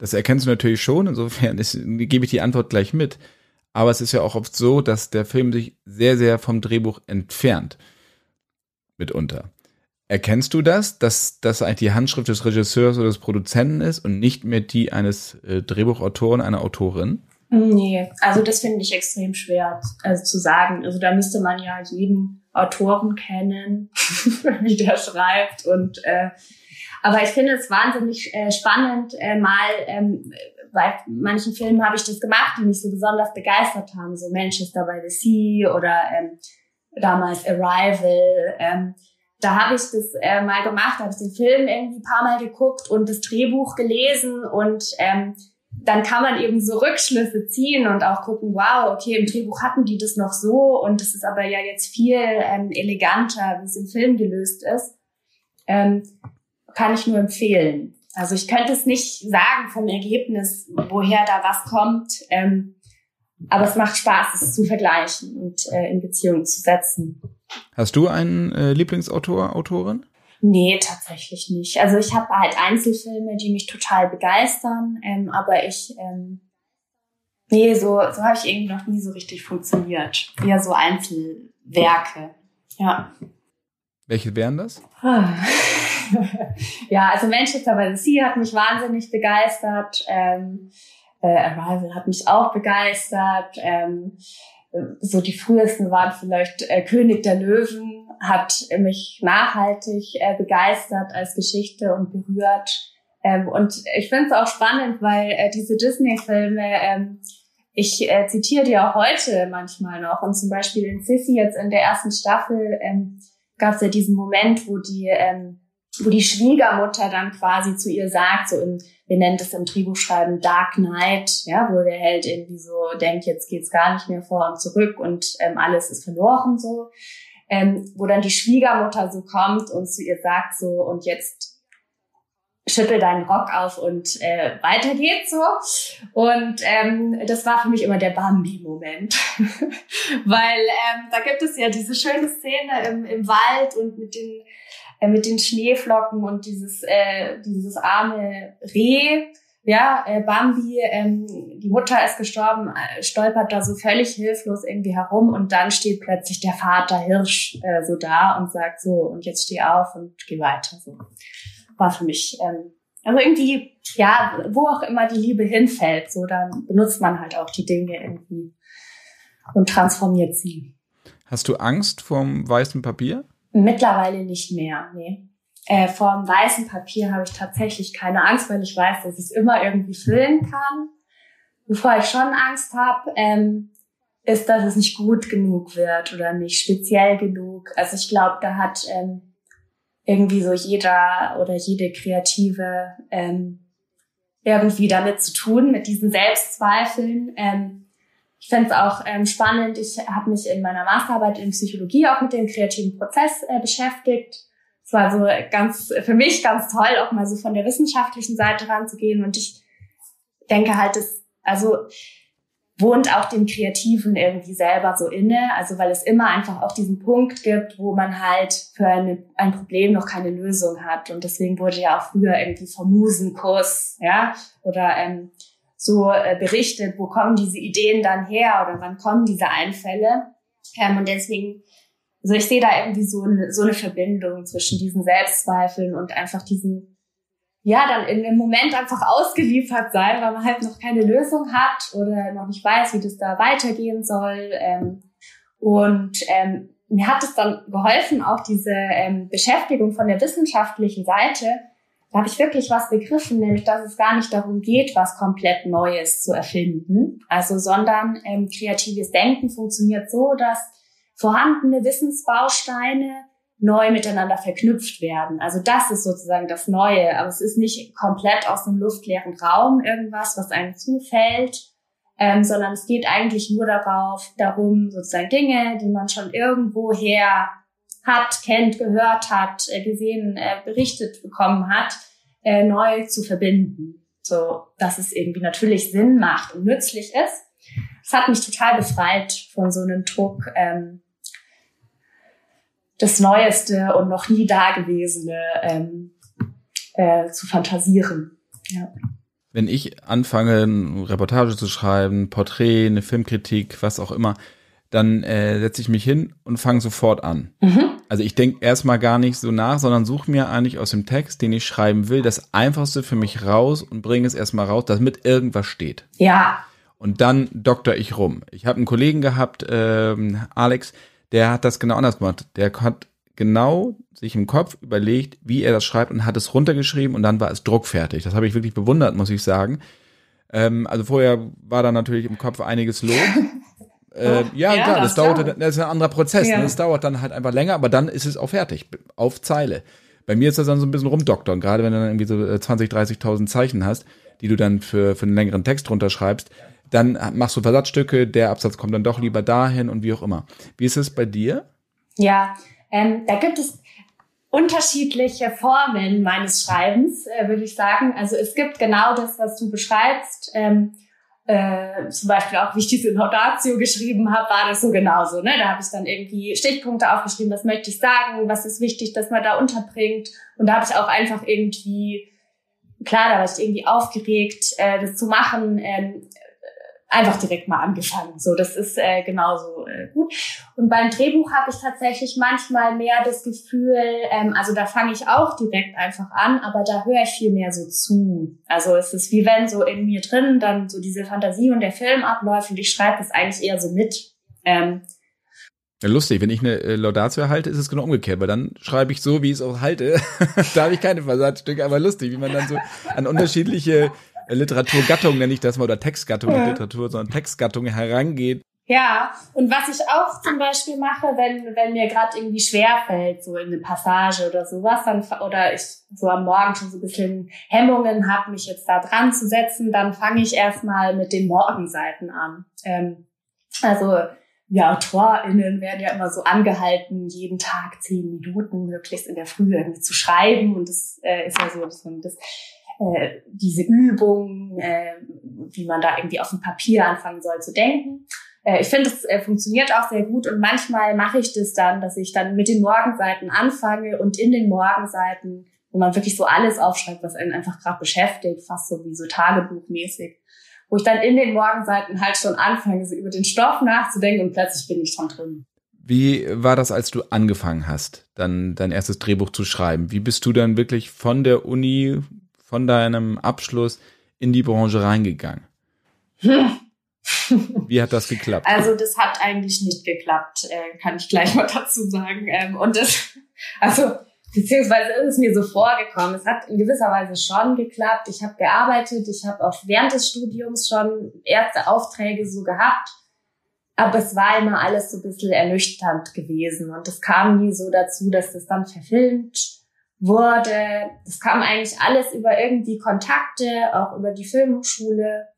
Das erkennst du natürlich schon, insofern ist, gebe ich die Antwort gleich mit. Aber es ist ja auch oft so, dass der Film sich sehr, sehr vom Drehbuch entfernt. Mitunter. Erkennst du das, dass das eigentlich die Handschrift des Regisseurs oder des Produzenten ist und nicht mehr die eines äh, Drehbuchautoren, einer Autorin? Nee, also das finde ich extrem schwer also zu sagen. Also da müsste man ja jeden Autoren kennen, [LAUGHS] wie der schreibt. Und äh, aber ich finde es wahnsinnig äh, spannend, äh, mal ähm, bei manchen Filmen habe ich das gemacht, die mich so besonders begeistert haben, so Manchester by the Sea oder ähm, damals Arrival. Ähm, da habe ich das äh, mal gemacht, habe ich den Film irgendwie ein paar Mal geguckt und das Drehbuch gelesen und ähm, dann kann man eben so Rückschlüsse ziehen und auch gucken, wow, okay, im Drehbuch hatten die das noch so und es ist aber ja jetzt viel ähm, eleganter, wie es im Film gelöst ist. Ähm, kann ich nur empfehlen. Also ich könnte es nicht sagen vom Ergebnis, woher da was kommt, ähm, aber es macht Spaß, es zu vergleichen und äh, in Beziehung zu setzen. Hast du einen äh, Lieblingsautor, Autorin? Nee, tatsächlich nicht. Also ich habe halt Einzelfilme, die mich total begeistern, ähm, aber ich, ähm, nee, so, so habe ich irgendwie noch nie so richtig funktioniert. Eher so Einzelwerke, ja. Welche wären das? [LAUGHS] ja, also Manchester by the Sea hat mich wahnsinnig begeistert. Ähm, äh, Arrival hat mich auch begeistert. Ähm, so die frühesten waren vielleicht äh, König der Löwen, hat mich nachhaltig äh, begeistert als Geschichte und berührt. Ähm, und ich finde es auch spannend, weil äh, diese Disney-Filme, ähm, ich äh, zitiere die auch heute manchmal noch. Und zum Beispiel in Sissy jetzt in der ersten Staffel ähm, gab es ja diesen Moment, wo die, ähm, wo die Schwiegermutter dann quasi zu ihr sagt, so in, wir nennen das im Drehbuchschreiben Dark Knight, ja, wo der Held irgendwie so denkt, jetzt geht's gar nicht mehr vor und zurück und ähm, alles ist verloren so. Ähm, wo dann die Schwiegermutter so kommt und zu ihr sagt so, und jetzt schüttel deinen Rock auf und äh, weiter geht's so. Und ähm, das war für mich immer der Bambi-Moment. [LAUGHS] Weil ähm, da gibt es ja diese schöne Szene im, im Wald und mit den, äh, mit den Schneeflocken und dieses, äh, dieses arme Reh, ja, äh, Bambi, ähm, die Mutter ist gestorben, äh, stolpert da so völlig hilflos irgendwie herum und dann steht plötzlich der Vater Hirsch äh, so da und sagt so, und jetzt steh auf und geh weiter. So war für mich, ähm, also irgendwie, ja, wo auch immer die Liebe hinfällt, so dann benutzt man halt auch die Dinge irgendwie und transformiert sie. Hast du Angst vorm weißen Papier? Mittlerweile nicht mehr, nee. Äh, vor dem weißen Papier habe ich tatsächlich keine Angst, weil ich weiß, dass ich es immer irgendwie füllen kann. Bevor ich schon Angst habe, ähm, ist, dass es nicht gut genug wird oder nicht speziell genug. Also ich glaube, da hat ähm, irgendwie so jeder oder jede Kreative ähm, irgendwie damit zu tun, mit diesen Selbstzweifeln. Ähm, ich fände es auch ähm, spannend. Ich habe mich in meiner Masterarbeit in Psychologie auch mit dem kreativen Prozess äh, beschäftigt es war so ganz, für mich ganz toll, auch mal so von der wissenschaftlichen Seite ranzugehen. Und ich denke halt, das, also wohnt auch dem Kreativen irgendwie selber so inne. Also weil es immer einfach auch diesen Punkt gibt, wo man halt für eine, ein Problem noch keine Lösung hat. Und deswegen wurde ja auch früher irgendwie vom Musenkurs, ja, oder ähm, so äh, berichtet, wo kommen diese Ideen dann her oder wann kommen diese Einfälle. Ähm, und deswegen also ich sehe da irgendwie so eine, so eine Verbindung zwischen diesen Selbstzweifeln und einfach diesen, ja, dann in dem Moment einfach ausgeliefert sein, weil man halt noch keine Lösung hat oder noch nicht weiß, wie das da weitergehen soll. Ähm, und ähm, mir hat es dann geholfen, auch diese ähm, Beschäftigung von der wissenschaftlichen Seite. Da habe ich wirklich was begriffen, nämlich dass es gar nicht darum geht, was komplett Neues zu erfinden. Also, sondern ähm, kreatives Denken funktioniert so, dass vorhandene Wissensbausteine neu miteinander verknüpft werden. Also das ist sozusagen das Neue, aber es ist nicht komplett aus einem luftleeren Raum irgendwas, was einem zufällt, ähm, sondern es geht eigentlich nur darauf, darum, sozusagen Dinge, die man schon irgendwoher hat, kennt, gehört hat, äh, gesehen, äh, berichtet bekommen hat, äh, neu zu verbinden. So, dass es irgendwie natürlich Sinn macht und nützlich ist. Es hat mich total befreit von so einem Druck, ähm, das Neueste und noch nie Dagewesene ähm, äh, zu fantasieren. Ja. Wenn ich anfange, eine Reportage zu schreiben, Porträt, eine Filmkritik, was auch immer, dann äh, setze ich mich hin und fange sofort an. Mhm. Also ich denke erstmal gar nicht so nach, sondern suche mir eigentlich aus dem Text, den ich schreiben will, das Einfachste für mich raus und bringe es erstmal raus, damit irgendwas steht. Ja. Und dann doktor ich rum. Ich habe einen Kollegen gehabt, ähm, Alex, der hat das genau anders gemacht. Der hat genau sich im Kopf überlegt, wie er das schreibt und hat es runtergeschrieben und dann war es druckfertig. Das habe ich wirklich bewundert, muss ich sagen. Ähm, also vorher war da natürlich im Kopf einiges los. [LAUGHS] äh, ja, ja, klar, das, das dauerte, das ist ein anderer Prozess. Ja. Ne? Das dauert dann halt einfach länger, aber dann ist es auch fertig, auf Zeile. Bei mir ist das dann so ein bisschen rumdoktern, gerade wenn du dann irgendwie so 20, äh, 30.000 Zeichen hast die du dann für, für einen längeren Text runterschreibst, dann machst du Versatzstücke, der Absatz kommt dann doch lieber dahin und wie auch immer. Wie ist es bei dir? Ja, ähm, da gibt es unterschiedliche Formen meines Schreibens, äh, würde ich sagen. Also es gibt genau das, was du beschreibst. Ähm, äh, zum Beispiel auch, wie ich diese Laudatio geschrieben habe, war das so genauso. Ne? Da habe ich dann irgendwie Stichpunkte aufgeschrieben, was möchte ich sagen, was ist wichtig, dass man da unterbringt. Und da habe ich auch einfach irgendwie, klar, da war ich irgendwie aufgeregt, äh, das zu machen. Ähm, einfach direkt mal angefangen. So, das ist äh, genauso äh, gut. Und beim Drehbuch habe ich tatsächlich manchmal mehr das Gefühl, ähm, also da fange ich auch direkt einfach an, aber da höre ich viel mehr so zu. Also es ist wie wenn so in mir drin dann so diese Fantasie und der Film abläuft und ich schreibe das eigentlich eher so mit. Ähm, lustig, wenn ich eine äh, Laudatio erhalte, ist es genau umgekehrt, weil dann schreibe ich so, wie ich es auch halte. [LAUGHS] da habe ich keine Versatzstücke, aber lustig, wie man dann so an unterschiedliche Literaturgattung, nenne ich das mal, oder Textgattung, nicht Literatur, sondern Textgattung herangeht. Ja, und was ich auch zum Beispiel mache, wenn, wenn mir gerade irgendwie schwerfällt, so in eine Passage oder sowas, dann, oder ich so am Morgen schon so ein bisschen Hemmungen habe, mich jetzt da dran zu setzen, dann fange ich erstmal mit den Morgenseiten an. Ähm, also ja, AutorInnen werden ja immer so angehalten, jeden Tag zehn Minuten möglichst in der Früh irgendwie zu schreiben. Und das äh, ist ja so, das äh, diese Übung, äh, wie man da irgendwie auf dem Papier anfangen soll zu denken. Äh, ich finde, es äh, funktioniert auch sehr gut und manchmal mache ich das dann, dass ich dann mit den Morgenseiten anfange und in den Morgenseiten, wo man wirklich so alles aufschreibt, was einen einfach gerade beschäftigt, fast so wie so Tagebuchmäßig, wo ich dann in den Morgenseiten halt schon anfange, so über den Stoff nachzudenken und plötzlich bin ich schon drin. Wie war das, als du angefangen hast, dann dein erstes Drehbuch zu schreiben? Wie bist du dann wirklich von der Uni von deinem Abschluss in die Branche reingegangen? Wie hat das geklappt? Also das hat eigentlich nicht geklappt, äh, kann ich gleich mal dazu sagen. Ähm, und das, also beziehungsweise ist es mir so vorgekommen. Es hat in gewisser Weise schon geklappt. Ich habe gearbeitet, ich habe auch während des Studiums schon erste Aufträge so gehabt. Aber es war immer alles so ein bisschen ernüchternd gewesen. Und es kam nie so dazu, dass das dann verfilmt wurde. Das kam eigentlich alles über irgendwie Kontakte, auch über die Filmhochschule.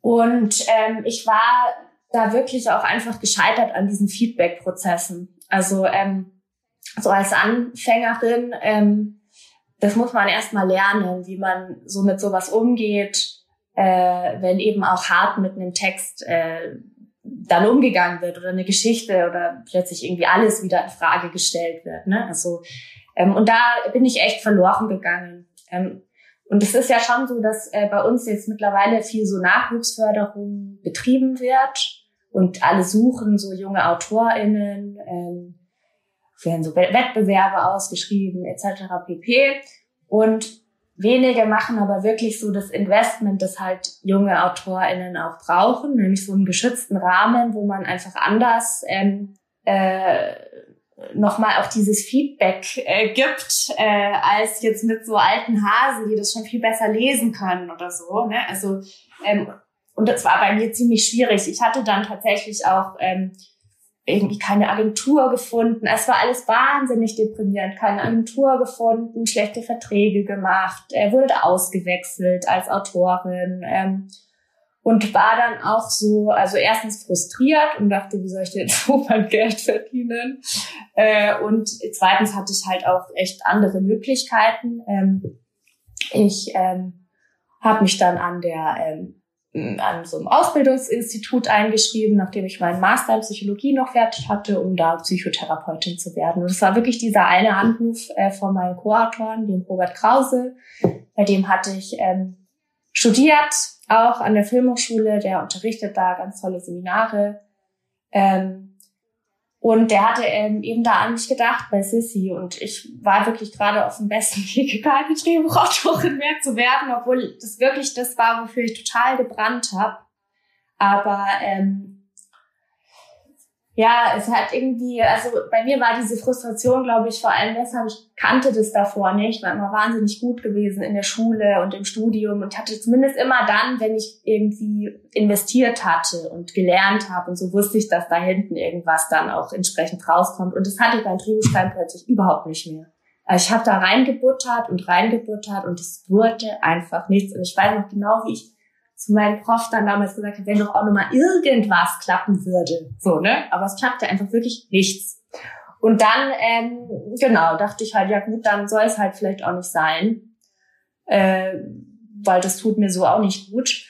Und ähm, ich war da wirklich auch einfach gescheitert an diesen Feedback-Prozessen. Also ähm, so als Anfängerin, ähm, das muss man erstmal lernen, wie man so mit sowas umgeht, äh, wenn eben auch hart mit einem Text äh, dann umgegangen wird oder eine Geschichte oder plötzlich irgendwie alles wieder in Frage gestellt wird. Ne? Also ähm, und da bin ich echt verloren gegangen. Ähm, und es ist ja schon so, dass äh, bei uns jetzt mittlerweile viel so Nachwuchsförderung betrieben wird und alle suchen so junge AutorInnen, ähm, werden so Wettbewerbe ausgeschrieben etc. pp. Und wenige machen aber wirklich so das Investment, das halt junge AutorInnen auch brauchen, nämlich so einen geschützten Rahmen, wo man einfach anders ähm, äh, nochmal auch dieses Feedback äh, gibt, äh, als jetzt mit so alten Hasen, die das schon viel besser lesen können oder so. Ne? Also ähm, und das war bei mir ziemlich schwierig. Ich hatte dann tatsächlich auch ähm, irgendwie keine Agentur gefunden. Es war alles wahnsinnig deprimierend. Keine Agentur gefunden, schlechte Verträge gemacht. Er wurde ausgewechselt als Autorin. Ähm, und war dann auch so, also erstens frustriert und dachte, wie soll ich denn [LAUGHS] so mein Geld verdienen? Äh, und zweitens hatte ich halt auch echt andere Möglichkeiten. Ähm, ich ähm, habe mich dann an der ähm, an so einem Ausbildungsinstitut eingeschrieben, nachdem ich meinen Master in Psychologie noch fertig hatte, um da Psychotherapeutin zu werden. Und es war wirklich dieser eine Anruf äh, von meinem Co-Autoren, dem Robert Krause. Bei dem hatte ich ähm, studiert, auch an der Filmhochschule, der unterrichtet da ganz tolle Seminare. Ähm, und der hatte ähm, eben da an mich gedacht bei Sissy und ich war wirklich gerade auf dem besten [LAUGHS] Weg, keine Drehbuchautorin mehr zu werden, obwohl das wirklich das war, wofür ich total gebrannt habe. Aber ähm, ja, es hat irgendwie, also bei mir war diese Frustration, glaube ich, vor allem deshalb, ich kannte das davor nicht, war immer wahnsinnig gut gewesen in der Schule und im Studium und hatte zumindest immer dann, wenn ich irgendwie investiert hatte und gelernt habe und so wusste ich, dass da hinten irgendwas dann auch entsprechend rauskommt. Und das hatte ich beim Drehbuchschreiben plötzlich überhaupt nicht mehr. Also ich habe da reingebuttert und reingebuttert und es wurde einfach nichts. Und ich weiß noch genau, wie ich zu meinem Prof dann damals gesagt habe, wenn doch auch noch mal irgendwas klappen würde. So, ne? Aber es klappte einfach wirklich nichts. Und dann, ähm, genau, dachte ich halt, ja gut, dann soll es halt vielleicht auch nicht sein. Äh, weil das tut mir so auch nicht gut.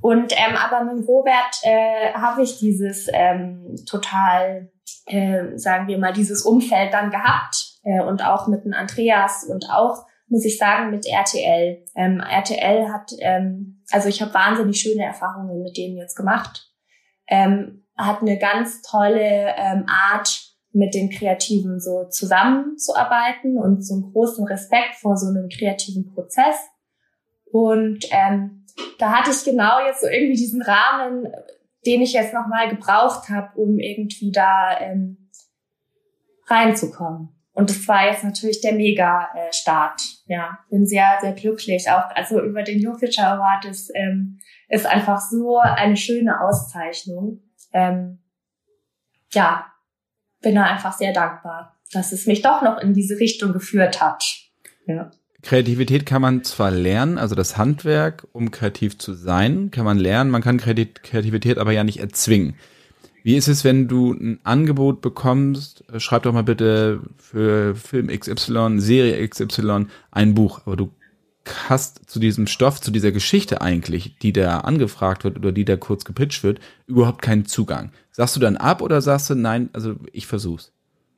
Und ähm, aber mit Robert äh, habe ich dieses ähm, total, äh, sagen wir mal, dieses Umfeld dann gehabt äh, und auch mit dem Andreas und auch muss ich sagen mit RTL. Ähm, RTL hat, ähm, also ich habe wahnsinnig schöne Erfahrungen mit denen jetzt gemacht. Ähm, hat eine ganz tolle ähm, Art mit den Kreativen so zusammenzuarbeiten und so einen großen Respekt vor so einem kreativen Prozess. Und ähm, da hatte ich genau jetzt so irgendwie diesen Rahmen, den ich jetzt nochmal gebraucht habe, um irgendwie da ähm, reinzukommen. Und das war jetzt natürlich der Mega-Start. Ja, bin sehr, sehr glücklich. Auch also über den New Award ist, ähm, ist einfach so eine schöne Auszeichnung. Ähm, ja, bin da einfach sehr dankbar, dass es mich doch noch in diese Richtung geführt hat. Ja. Kreativität kann man zwar lernen, also das Handwerk, um kreativ zu sein, kann man lernen, man kann Kreativität aber ja nicht erzwingen. Wie ist es, wenn du ein Angebot bekommst, äh, schreib doch mal bitte für Film XY, Serie XY ein Buch, aber du hast zu diesem Stoff, zu dieser Geschichte eigentlich, die da angefragt wird oder die da kurz gepitcht wird, überhaupt keinen Zugang. Sagst du dann ab oder sagst du, nein, also ich versuch's?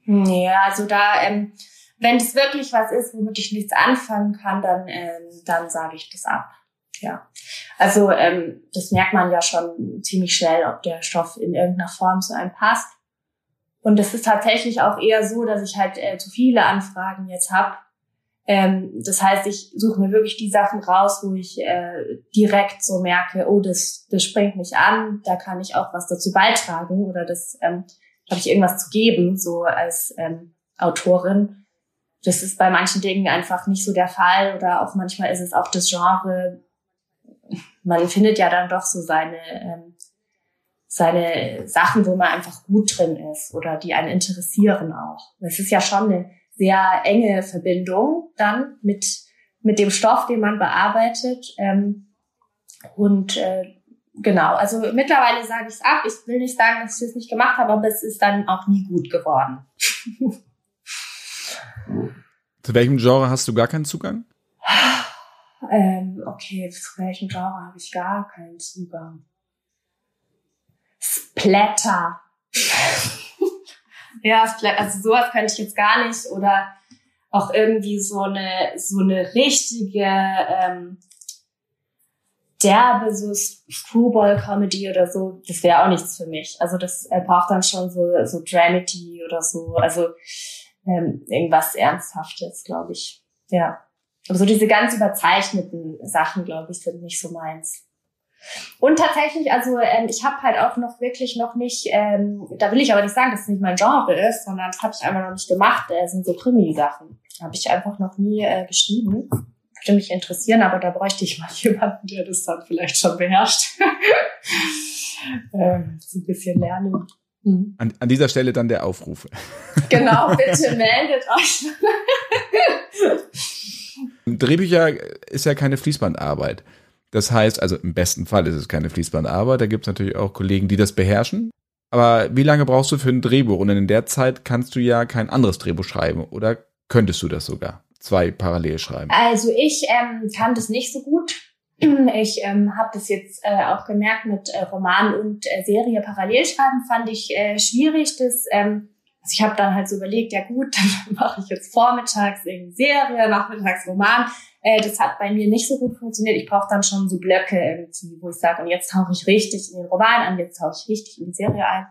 Ja, also da, ähm, wenn es wirklich was ist, womit ich nichts anfangen kann, dann, ähm, dann sage ich das ab. Ja. Also ähm, das merkt man ja schon ziemlich schnell, ob der Stoff in irgendeiner Form zu einem passt. Und es ist tatsächlich auch eher so, dass ich halt äh, zu viele Anfragen jetzt habe. Ähm, das heißt, ich suche mir wirklich die Sachen raus, wo ich äh, direkt so merke, oh, das, das springt mich an, da kann ich auch was dazu beitragen oder das ähm, habe ich irgendwas zu geben, so als ähm, Autorin. Das ist bei manchen Dingen einfach nicht so der Fall oder auch manchmal ist es auch das Genre. Man findet ja dann doch so seine, ähm, seine Sachen, wo man einfach gut drin ist oder die einen interessieren auch. Das ist ja schon eine sehr enge Verbindung dann mit, mit dem Stoff, den man bearbeitet. Ähm, und äh, genau, also mittlerweile sage ich es ab. Ich will nicht sagen, dass ich es nicht gemacht habe, aber es ist dann auch nie gut geworden. [LAUGHS] Zu welchem Genre hast du gar keinen Zugang? Ähm, okay, zu welchem Genre habe ich gar keinen Zugang? Splatter. [LAUGHS] ja, also sowas könnte ich jetzt gar nicht. Oder auch irgendwie so eine, so eine richtige, ähm, derbe, so Screwball-Comedy oder so, das wäre auch nichts für mich. Also das äh, braucht dann schon so, so Dramedy oder so. Also ähm, irgendwas Ernsthaftes, glaube ich. Ja. Aber so diese ganz überzeichneten Sachen, glaube ich, sind nicht so meins. Und tatsächlich, also ähm, ich habe halt auch noch wirklich noch nicht, ähm, da will ich aber nicht sagen, dass es nicht mein Genre ist, sondern das habe ich einfach noch nicht gemacht. Äh, sind so Krimi-Sachen. Habe ich einfach noch nie äh, geschrieben. Würde mich interessieren, aber da bräuchte ich mal [LAUGHS] jemanden, der das dann vielleicht schon beherrscht. [LAUGHS] ähm, so ein bisschen lernen. Mhm. An, an dieser Stelle dann der Aufruf. Genau, bitte [LAUGHS] meldet euch. Drehbücher ist ja keine Fließbandarbeit. Das heißt, also im besten Fall ist es keine Fließbandarbeit. Da gibt es natürlich auch Kollegen, die das beherrschen. Aber wie lange brauchst du für ein Drehbuch? Und in der Zeit kannst du ja kein anderes Drehbuch schreiben. Oder könntest du das sogar? Zwei parallel schreiben. Also ich ähm, kann das nicht so gut. [CLEARS THROAT] Ich ähm, habe das jetzt äh, auch gemerkt mit äh, Roman und äh, Serie parallel schreiben, fand ich äh, schwierig. Das, ähm, also ich habe dann halt so überlegt, ja gut, [LAUGHS] dann mache ich jetzt vormittags irgendwie Serie, nachmittags Roman. Äh, das hat bei mir nicht so gut funktioniert. Ich brauche dann schon so Blöcke irgendwie, wo ich sage, und jetzt tauche ich richtig in den Roman an, jetzt tauche ich richtig in die Serie ein.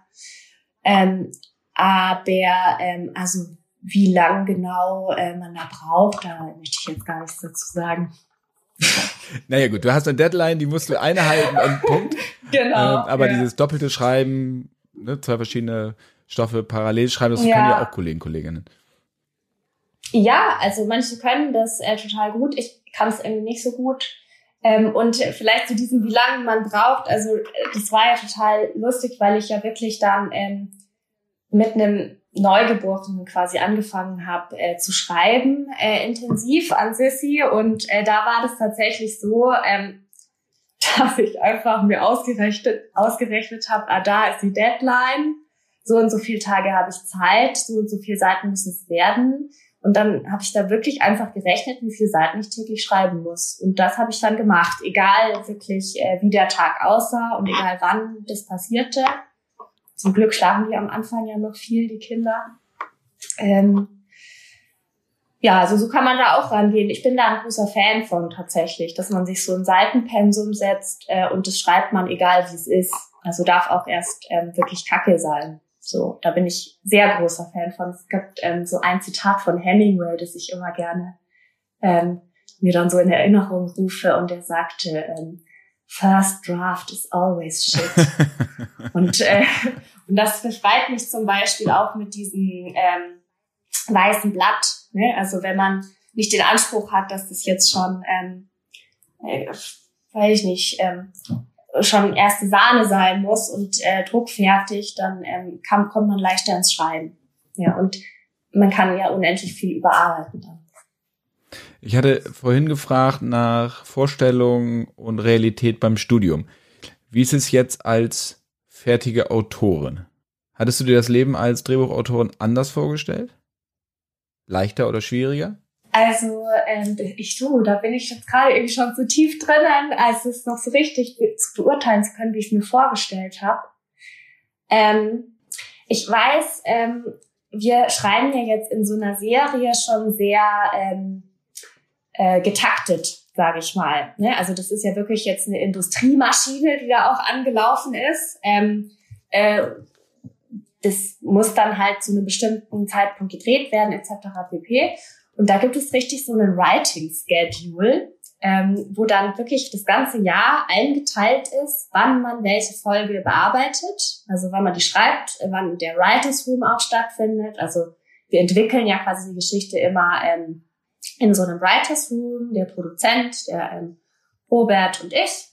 Ähm, aber ähm, also wie lang genau äh, man da braucht, da möchte ich jetzt gar nichts dazu sagen. [LAUGHS] Naja gut, du hast eine Deadline, die musst du einhalten und Punkt. [LAUGHS] Genau. Ähm, aber ja. dieses doppelte Schreiben, ne, zwei verschiedene Stoffe parallel schreiben, das ja. können ja auch Kollegen, Kolleginnen. Ja, also manche können das äh, total gut. Ich kann es irgendwie nicht so gut. Ähm, und vielleicht zu diesem, wie lange man braucht. Also das war ja total lustig, weil ich ja wirklich dann ähm, mit einem Neugeborenen quasi angefangen habe äh, zu schreiben, äh, intensiv an Sissy. Und äh, da war das tatsächlich so, ähm, [LAUGHS] dass ich einfach mir ausgerechnet, ausgerechnet habe, ah, da ist die Deadline, so und so viele Tage habe ich Zeit, so und so viele Seiten müssen es werden. Und dann habe ich da wirklich einfach gerechnet, wie viele Seiten ich täglich schreiben muss. Und das habe ich dann gemacht, egal wirklich, äh, wie der Tag aussah und egal wann das passierte. Zum Glück schlafen die am Anfang ja noch viel, die Kinder. Ähm, ja, also so kann man da auch rangehen. Ich bin da ein großer Fan von tatsächlich, dass man sich so ein Seitenpensum setzt äh, und das schreibt man, egal wie es ist. Also darf auch erst ähm, wirklich Kacke sein. So, da bin ich sehr großer Fan von. Es gibt ähm, so ein Zitat von Hemingway, das ich immer gerne ähm, mir dann so in Erinnerung rufe und er sagte, ähm, First Draft is always shit. [LAUGHS] und, äh, und das befreit mich zum Beispiel auch mit diesem ähm, weißen Blatt. Ne? Also wenn man nicht den Anspruch hat, dass das jetzt schon, ähm, äh, weiß ich nicht, ähm, schon erste Sahne sein muss und äh, druckfertig, dann ähm, kann, kommt man leichter ins Schreiben. Ja, und man kann ja unendlich viel überarbeiten dann. Ich hatte vorhin gefragt nach Vorstellung und Realität beim Studium. Wie ist es jetzt als fertige Autorin? Hattest du dir das Leben als Drehbuchautorin anders vorgestellt? Leichter oder schwieriger? Also ähm, ich du, da bin ich jetzt gerade irgendwie schon so tief drinnen, als es noch so richtig zu beurteilen zu können, wie ich es mir vorgestellt habe. Ähm, ich weiß, ähm, wir schreiben ja jetzt in so einer Serie schon sehr ähm, äh, getaktet, sage ich mal. Ne? Also das ist ja wirklich jetzt eine Industriemaschine, die da auch angelaufen ist. Ähm, äh, das muss dann halt zu einem bestimmten Zeitpunkt gedreht werden, etc. pp. Und da gibt es richtig so einen Writing-Schedule, ähm, wo dann wirklich das ganze Jahr eingeteilt ist, wann man welche Folge bearbeitet, also wann man die schreibt, wann der Writers Room auch stattfindet. Also wir entwickeln ja quasi die Geschichte immer ähm, in so einem Writers Room, der Produzent, der ähm, Robert und ich.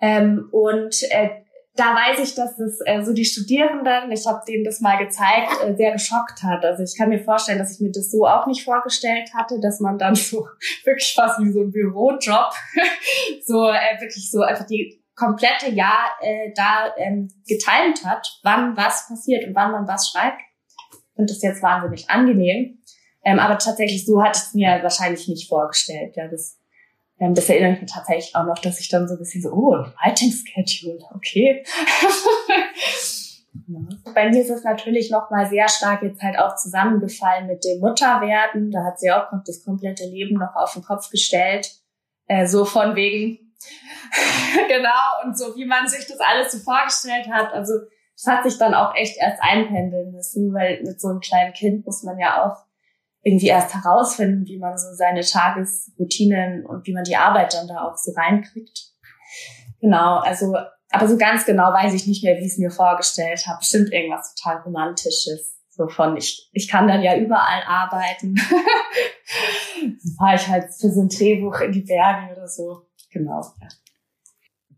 Ähm, und äh, da weiß ich, dass es äh, so die Studierenden, ich habe denen das mal gezeigt, äh, sehr geschockt hat. Also ich kann mir vorstellen, dass ich mir das so auch nicht vorgestellt hatte, dass man dann so [LAUGHS] wirklich fast wie so ein Bürojob, [LAUGHS] so äh, wirklich so einfach die komplette Jahr äh, da ähm, getimt hat, wann was passiert und wann man was schreibt. Und das ist jetzt wahnsinnig angenehm. Ähm, aber tatsächlich so hatte ich es mir wahrscheinlich nicht vorgestellt. Ja, das, ähm, das erinnert mich tatsächlich auch noch, dass ich dann so ein bisschen so, oh, Writing Schedule, okay. [LAUGHS] ja. Bei mir ist es natürlich noch mal sehr stark jetzt halt auch zusammengefallen mit dem Mutterwerden. Da hat sie auch das komplette Leben noch auf den Kopf gestellt. Äh, so von wegen, [LAUGHS] genau, und so wie man sich das alles so vorgestellt hat. Also das hat sich dann auch echt erst einpendeln müssen, weil mit so einem kleinen Kind muss man ja auch irgendwie erst herausfinden, wie man so seine Tagesroutinen und wie man die Arbeit dann da auch so reinkriegt. Genau, also, aber so ganz genau weiß ich nicht mehr, wie ich es mir vorgestellt habe. Bestimmt irgendwas total Romantisches. So von, ich, ich kann dann ja überall arbeiten. [LAUGHS] dann fahre ich halt für so ein Drehbuch in die Berge oder so. Genau, ja.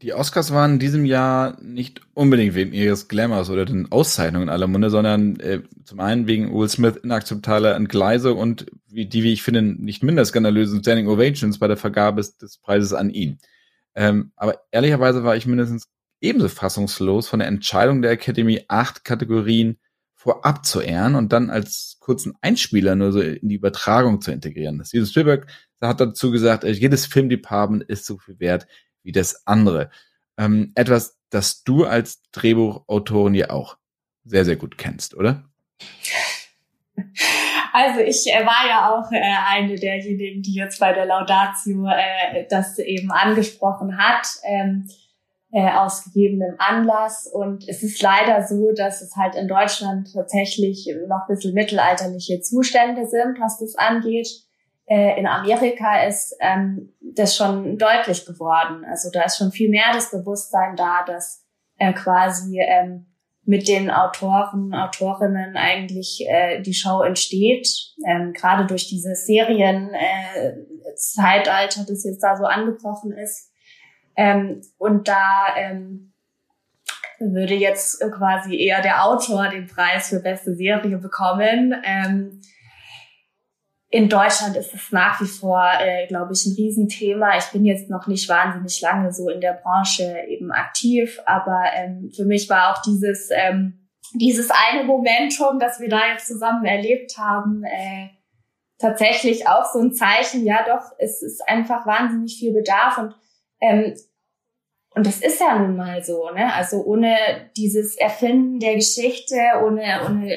Die Oscars waren in diesem Jahr nicht unbedingt wegen ihres Glamours oder den Auszeichnungen aller Munde, sondern äh, zum einen wegen Will Smith inakzeptabler Entgleisung und wie, die, wie ich finde, nicht minder skandalösen Standing Ovations bei der Vergabe des Preises an ihn. Ähm, aber ehrlicherweise war ich mindestens ebenso fassungslos von der Entscheidung der Academy, acht Kategorien vorab zu ehren und dann als kurzen Einspieler nur so in die Übertragung zu integrieren. Steven Spielberg hat dazu gesagt, äh, jedes Filmdepartment ist so viel wert wie das andere. Ähm, etwas, das du als Drehbuchautorin ja auch sehr, sehr gut kennst, oder? Also ich äh, war ja auch äh, eine derjenigen, die jetzt bei der Laudatio äh, das eben angesprochen hat, ähm, äh, aus gegebenem Anlass. Und es ist leider so, dass es halt in Deutschland tatsächlich noch ein bisschen mittelalterliche Zustände sind, was das angeht äh, in Amerika ist ähm, das schon deutlich geworden. Also da ist schon viel mehr das Bewusstsein da, dass äh, quasi ähm, mit den Autoren, Autorinnen eigentlich äh, die Show entsteht. Ähm, Gerade durch dieses Serienzeitalter, äh, das jetzt da so angebrochen ist. Ähm, und da ähm, würde jetzt quasi eher der Autor den Preis für beste Serie bekommen. Ähm, in Deutschland ist es nach wie vor, äh, glaube ich, ein Riesenthema. Ich bin jetzt noch nicht wahnsinnig lange so in der Branche eben aktiv, aber ähm, für mich war auch dieses, ähm, dieses eine Momentum, das wir da jetzt zusammen erlebt haben, äh, tatsächlich auch so ein Zeichen, ja doch, es ist einfach wahnsinnig viel Bedarf und ähm, und das ist ja nun mal so, ne? Also ohne dieses Erfinden der Geschichte, ohne, ohne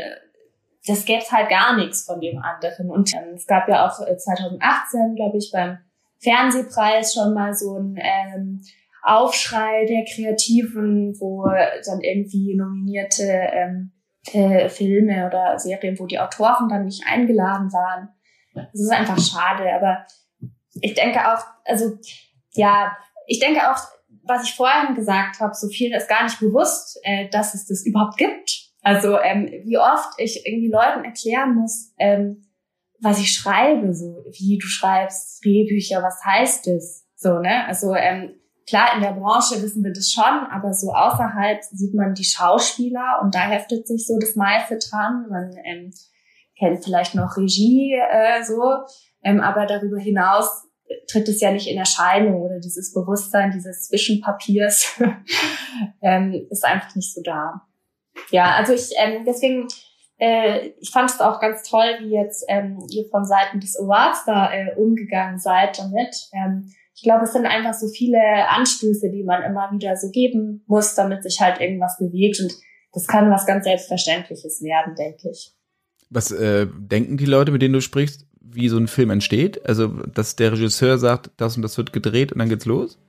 das gäbe halt gar nichts von dem anderen. Und ähm, es gab ja auch 2018, glaube ich, beim Fernsehpreis schon mal so ein ähm, Aufschrei der Kreativen, wo dann irgendwie nominierte ähm, äh, Filme oder Serien, wo die Autoren dann nicht eingeladen waren. Das ist einfach schade, aber ich denke auch, also ja, ich denke auch, was ich vorhin gesagt habe, so viel ist gar nicht bewusst, äh, dass es das überhaupt gibt. Also ähm, wie oft ich irgendwie Leuten erklären muss, ähm, was ich schreibe, so wie du schreibst Drehbücher, was heißt das? So, ne? Also ähm, klar, in der Branche wissen wir das schon, aber so außerhalb sieht man die Schauspieler und da heftet sich so das meiste dran. Man ähm, kennt vielleicht noch Regie äh, so, ähm, aber darüber hinaus tritt es ja nicht in Erscheinung oder dieses Bewusstsein dieses Zwischenpapiers [LAUGHS] ähm, ist einfach nicht so da ja, also ich ähm, deswegen äh, ich fand es auch ganz toll, wie jetzt ähm, ihr von Seiten des Awards da äh, umgegangen seid damit. Ähm, ich glaube, es sind einfach so viele Anstöße, die man immer wieder so geben muss, damit sich halt irgendwas bewegt und das kann was ganz Selbstverständliches werden, denke ich. Was äh, denken die Leute, mit denen du sprichst, wie so ein Film entsteht? Also, dass der Regisseur sagt, das und das wird gedreht und dann geht's los?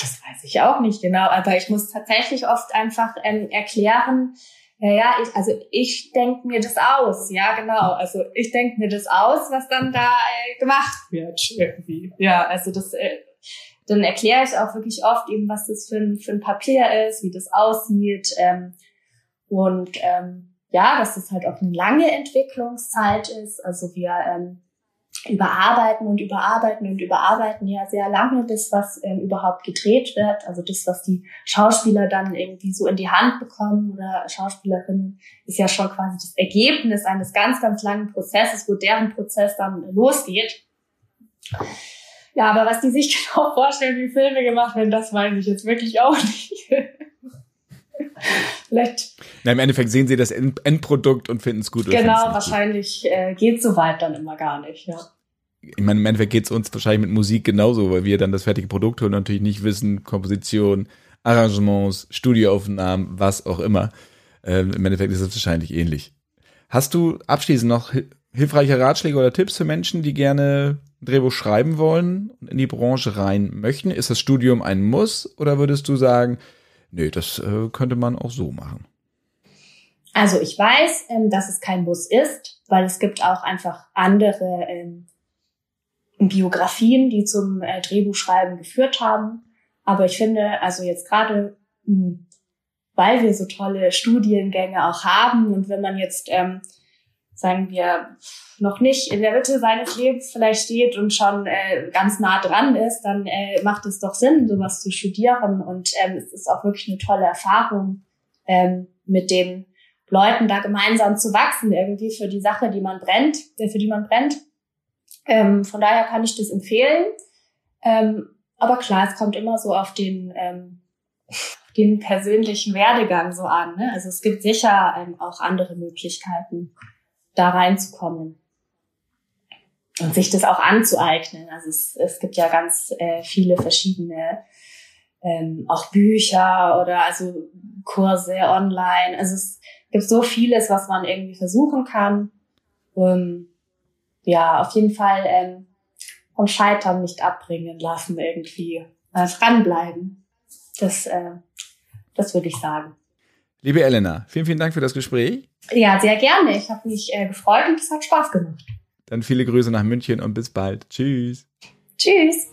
Das weiß ich auch nicht genau, aber ich muss tatsächlich oft einfach ähm, erklären, ja, ja, ich, also ich denke mir das aus, ja, genau. Also ich denke mir das aus, was dann da äh, gemacht wird irgendwie. Ja, also das, äh, dann erkläre ich auch wirklich oft eben, was das für ein, für ein Papier ist, wie das aussieht. Ähm, und ähm, ja, dass das halt auch eine lange Entwicklungszeit ist. Also wir ähm, überarbeiten und überarbeiten und überarbeiten ja sehr lange, bis was ähm, überhaupt gedreht wird. Also das, was die Schauspieler dann irgendwie so in die Hand bekommen oder Schauspielerinnen, ist ja schon quasi das Ergebnis eines ganz, ganz langen Prozesses, wo deren Prozess dann losgeht. Ja, aber was die sich [LAUGHS] genau vorstellen, wie Filme gemacht werden, das weiß ich jetzt wirklich auch nicht. [LAUGHS] Vielleicht. Na, im Endeffekt sehen sie das Endprodukt und finden es gut. Genau, wahrscheinlich äh, geht so weit dann immer gar nicht, ja. Ich meine, im Endeffekt geht es uns wahrscheinlich mit Musik genauso, weil wir dann das fertige Produkt hören und natürlich nicht wissen, Komposition, Arrangements, Studioaufnahmen, was auch immer. Ähm, Im Endeffekt ist es wahrscheinlich ähnlich. Hast du abschließend noch hilfreiche Ratschläge oder Tipps für Menschen, die gerne ein Drehbuch schreiben wollen und in die Branche rein möchten? Ist das Studium ein Muss oder würdest du sagen, nee, das äh, könnte man auch so machen. Also ich weiß, ähm, dass es kein Muss ist, weil es gibt auch einfach andere ähm, Biografien, die zum äh, Drehbuchschreiben geführt haben. Aber ich finde, also jetzt gerade, hm, weil wir so tolle Studiengänge auch haben und wenn man jetzt, ähm, sagen wir, noch nicht in der Mitte seines Lebens vielleicht steht und schon äh, ganz nah dran ist, dann äh, macht es doch Sinn, sowas zu studieren. Und ähm, es ist auch wirklich eine tolle Erfahrung, ähm, mit den Leuten da gemeinsam zu wachsen, irgendwie für die Sache, die man brennt, äh, für die man brennt. Ähm, von daher kann ich das empfehlen. Ähm, aber klar, es kommt immer so auf den, ähm, den persönlichen Werdegang so an. Ne? Also es gibt sicher ähm, auch andere Möglichkeiten, da reinzukommen und sich das auch anzueignen. Also es, es gibt ja ganz äh, viele verschiedene ähm, auch Bücher oder also Kurse online. Also es gibt so vieles, was man irgendwie versuchen kann. Um, ja, auf jeden Fall ähm, vom Scheitern nicht abbringen lassen irgendwie. Also dranbleiben. Das, äh, das würde ich sagen. Liebe Elena, vielen, vielen Dank für das Gespräch. Ja, sehr gerne. Ich habe mich äh, gefreut und es hat Spaß gemacht. Dann viele Grüße nach München und bis bald. Tschüss. Tschüss.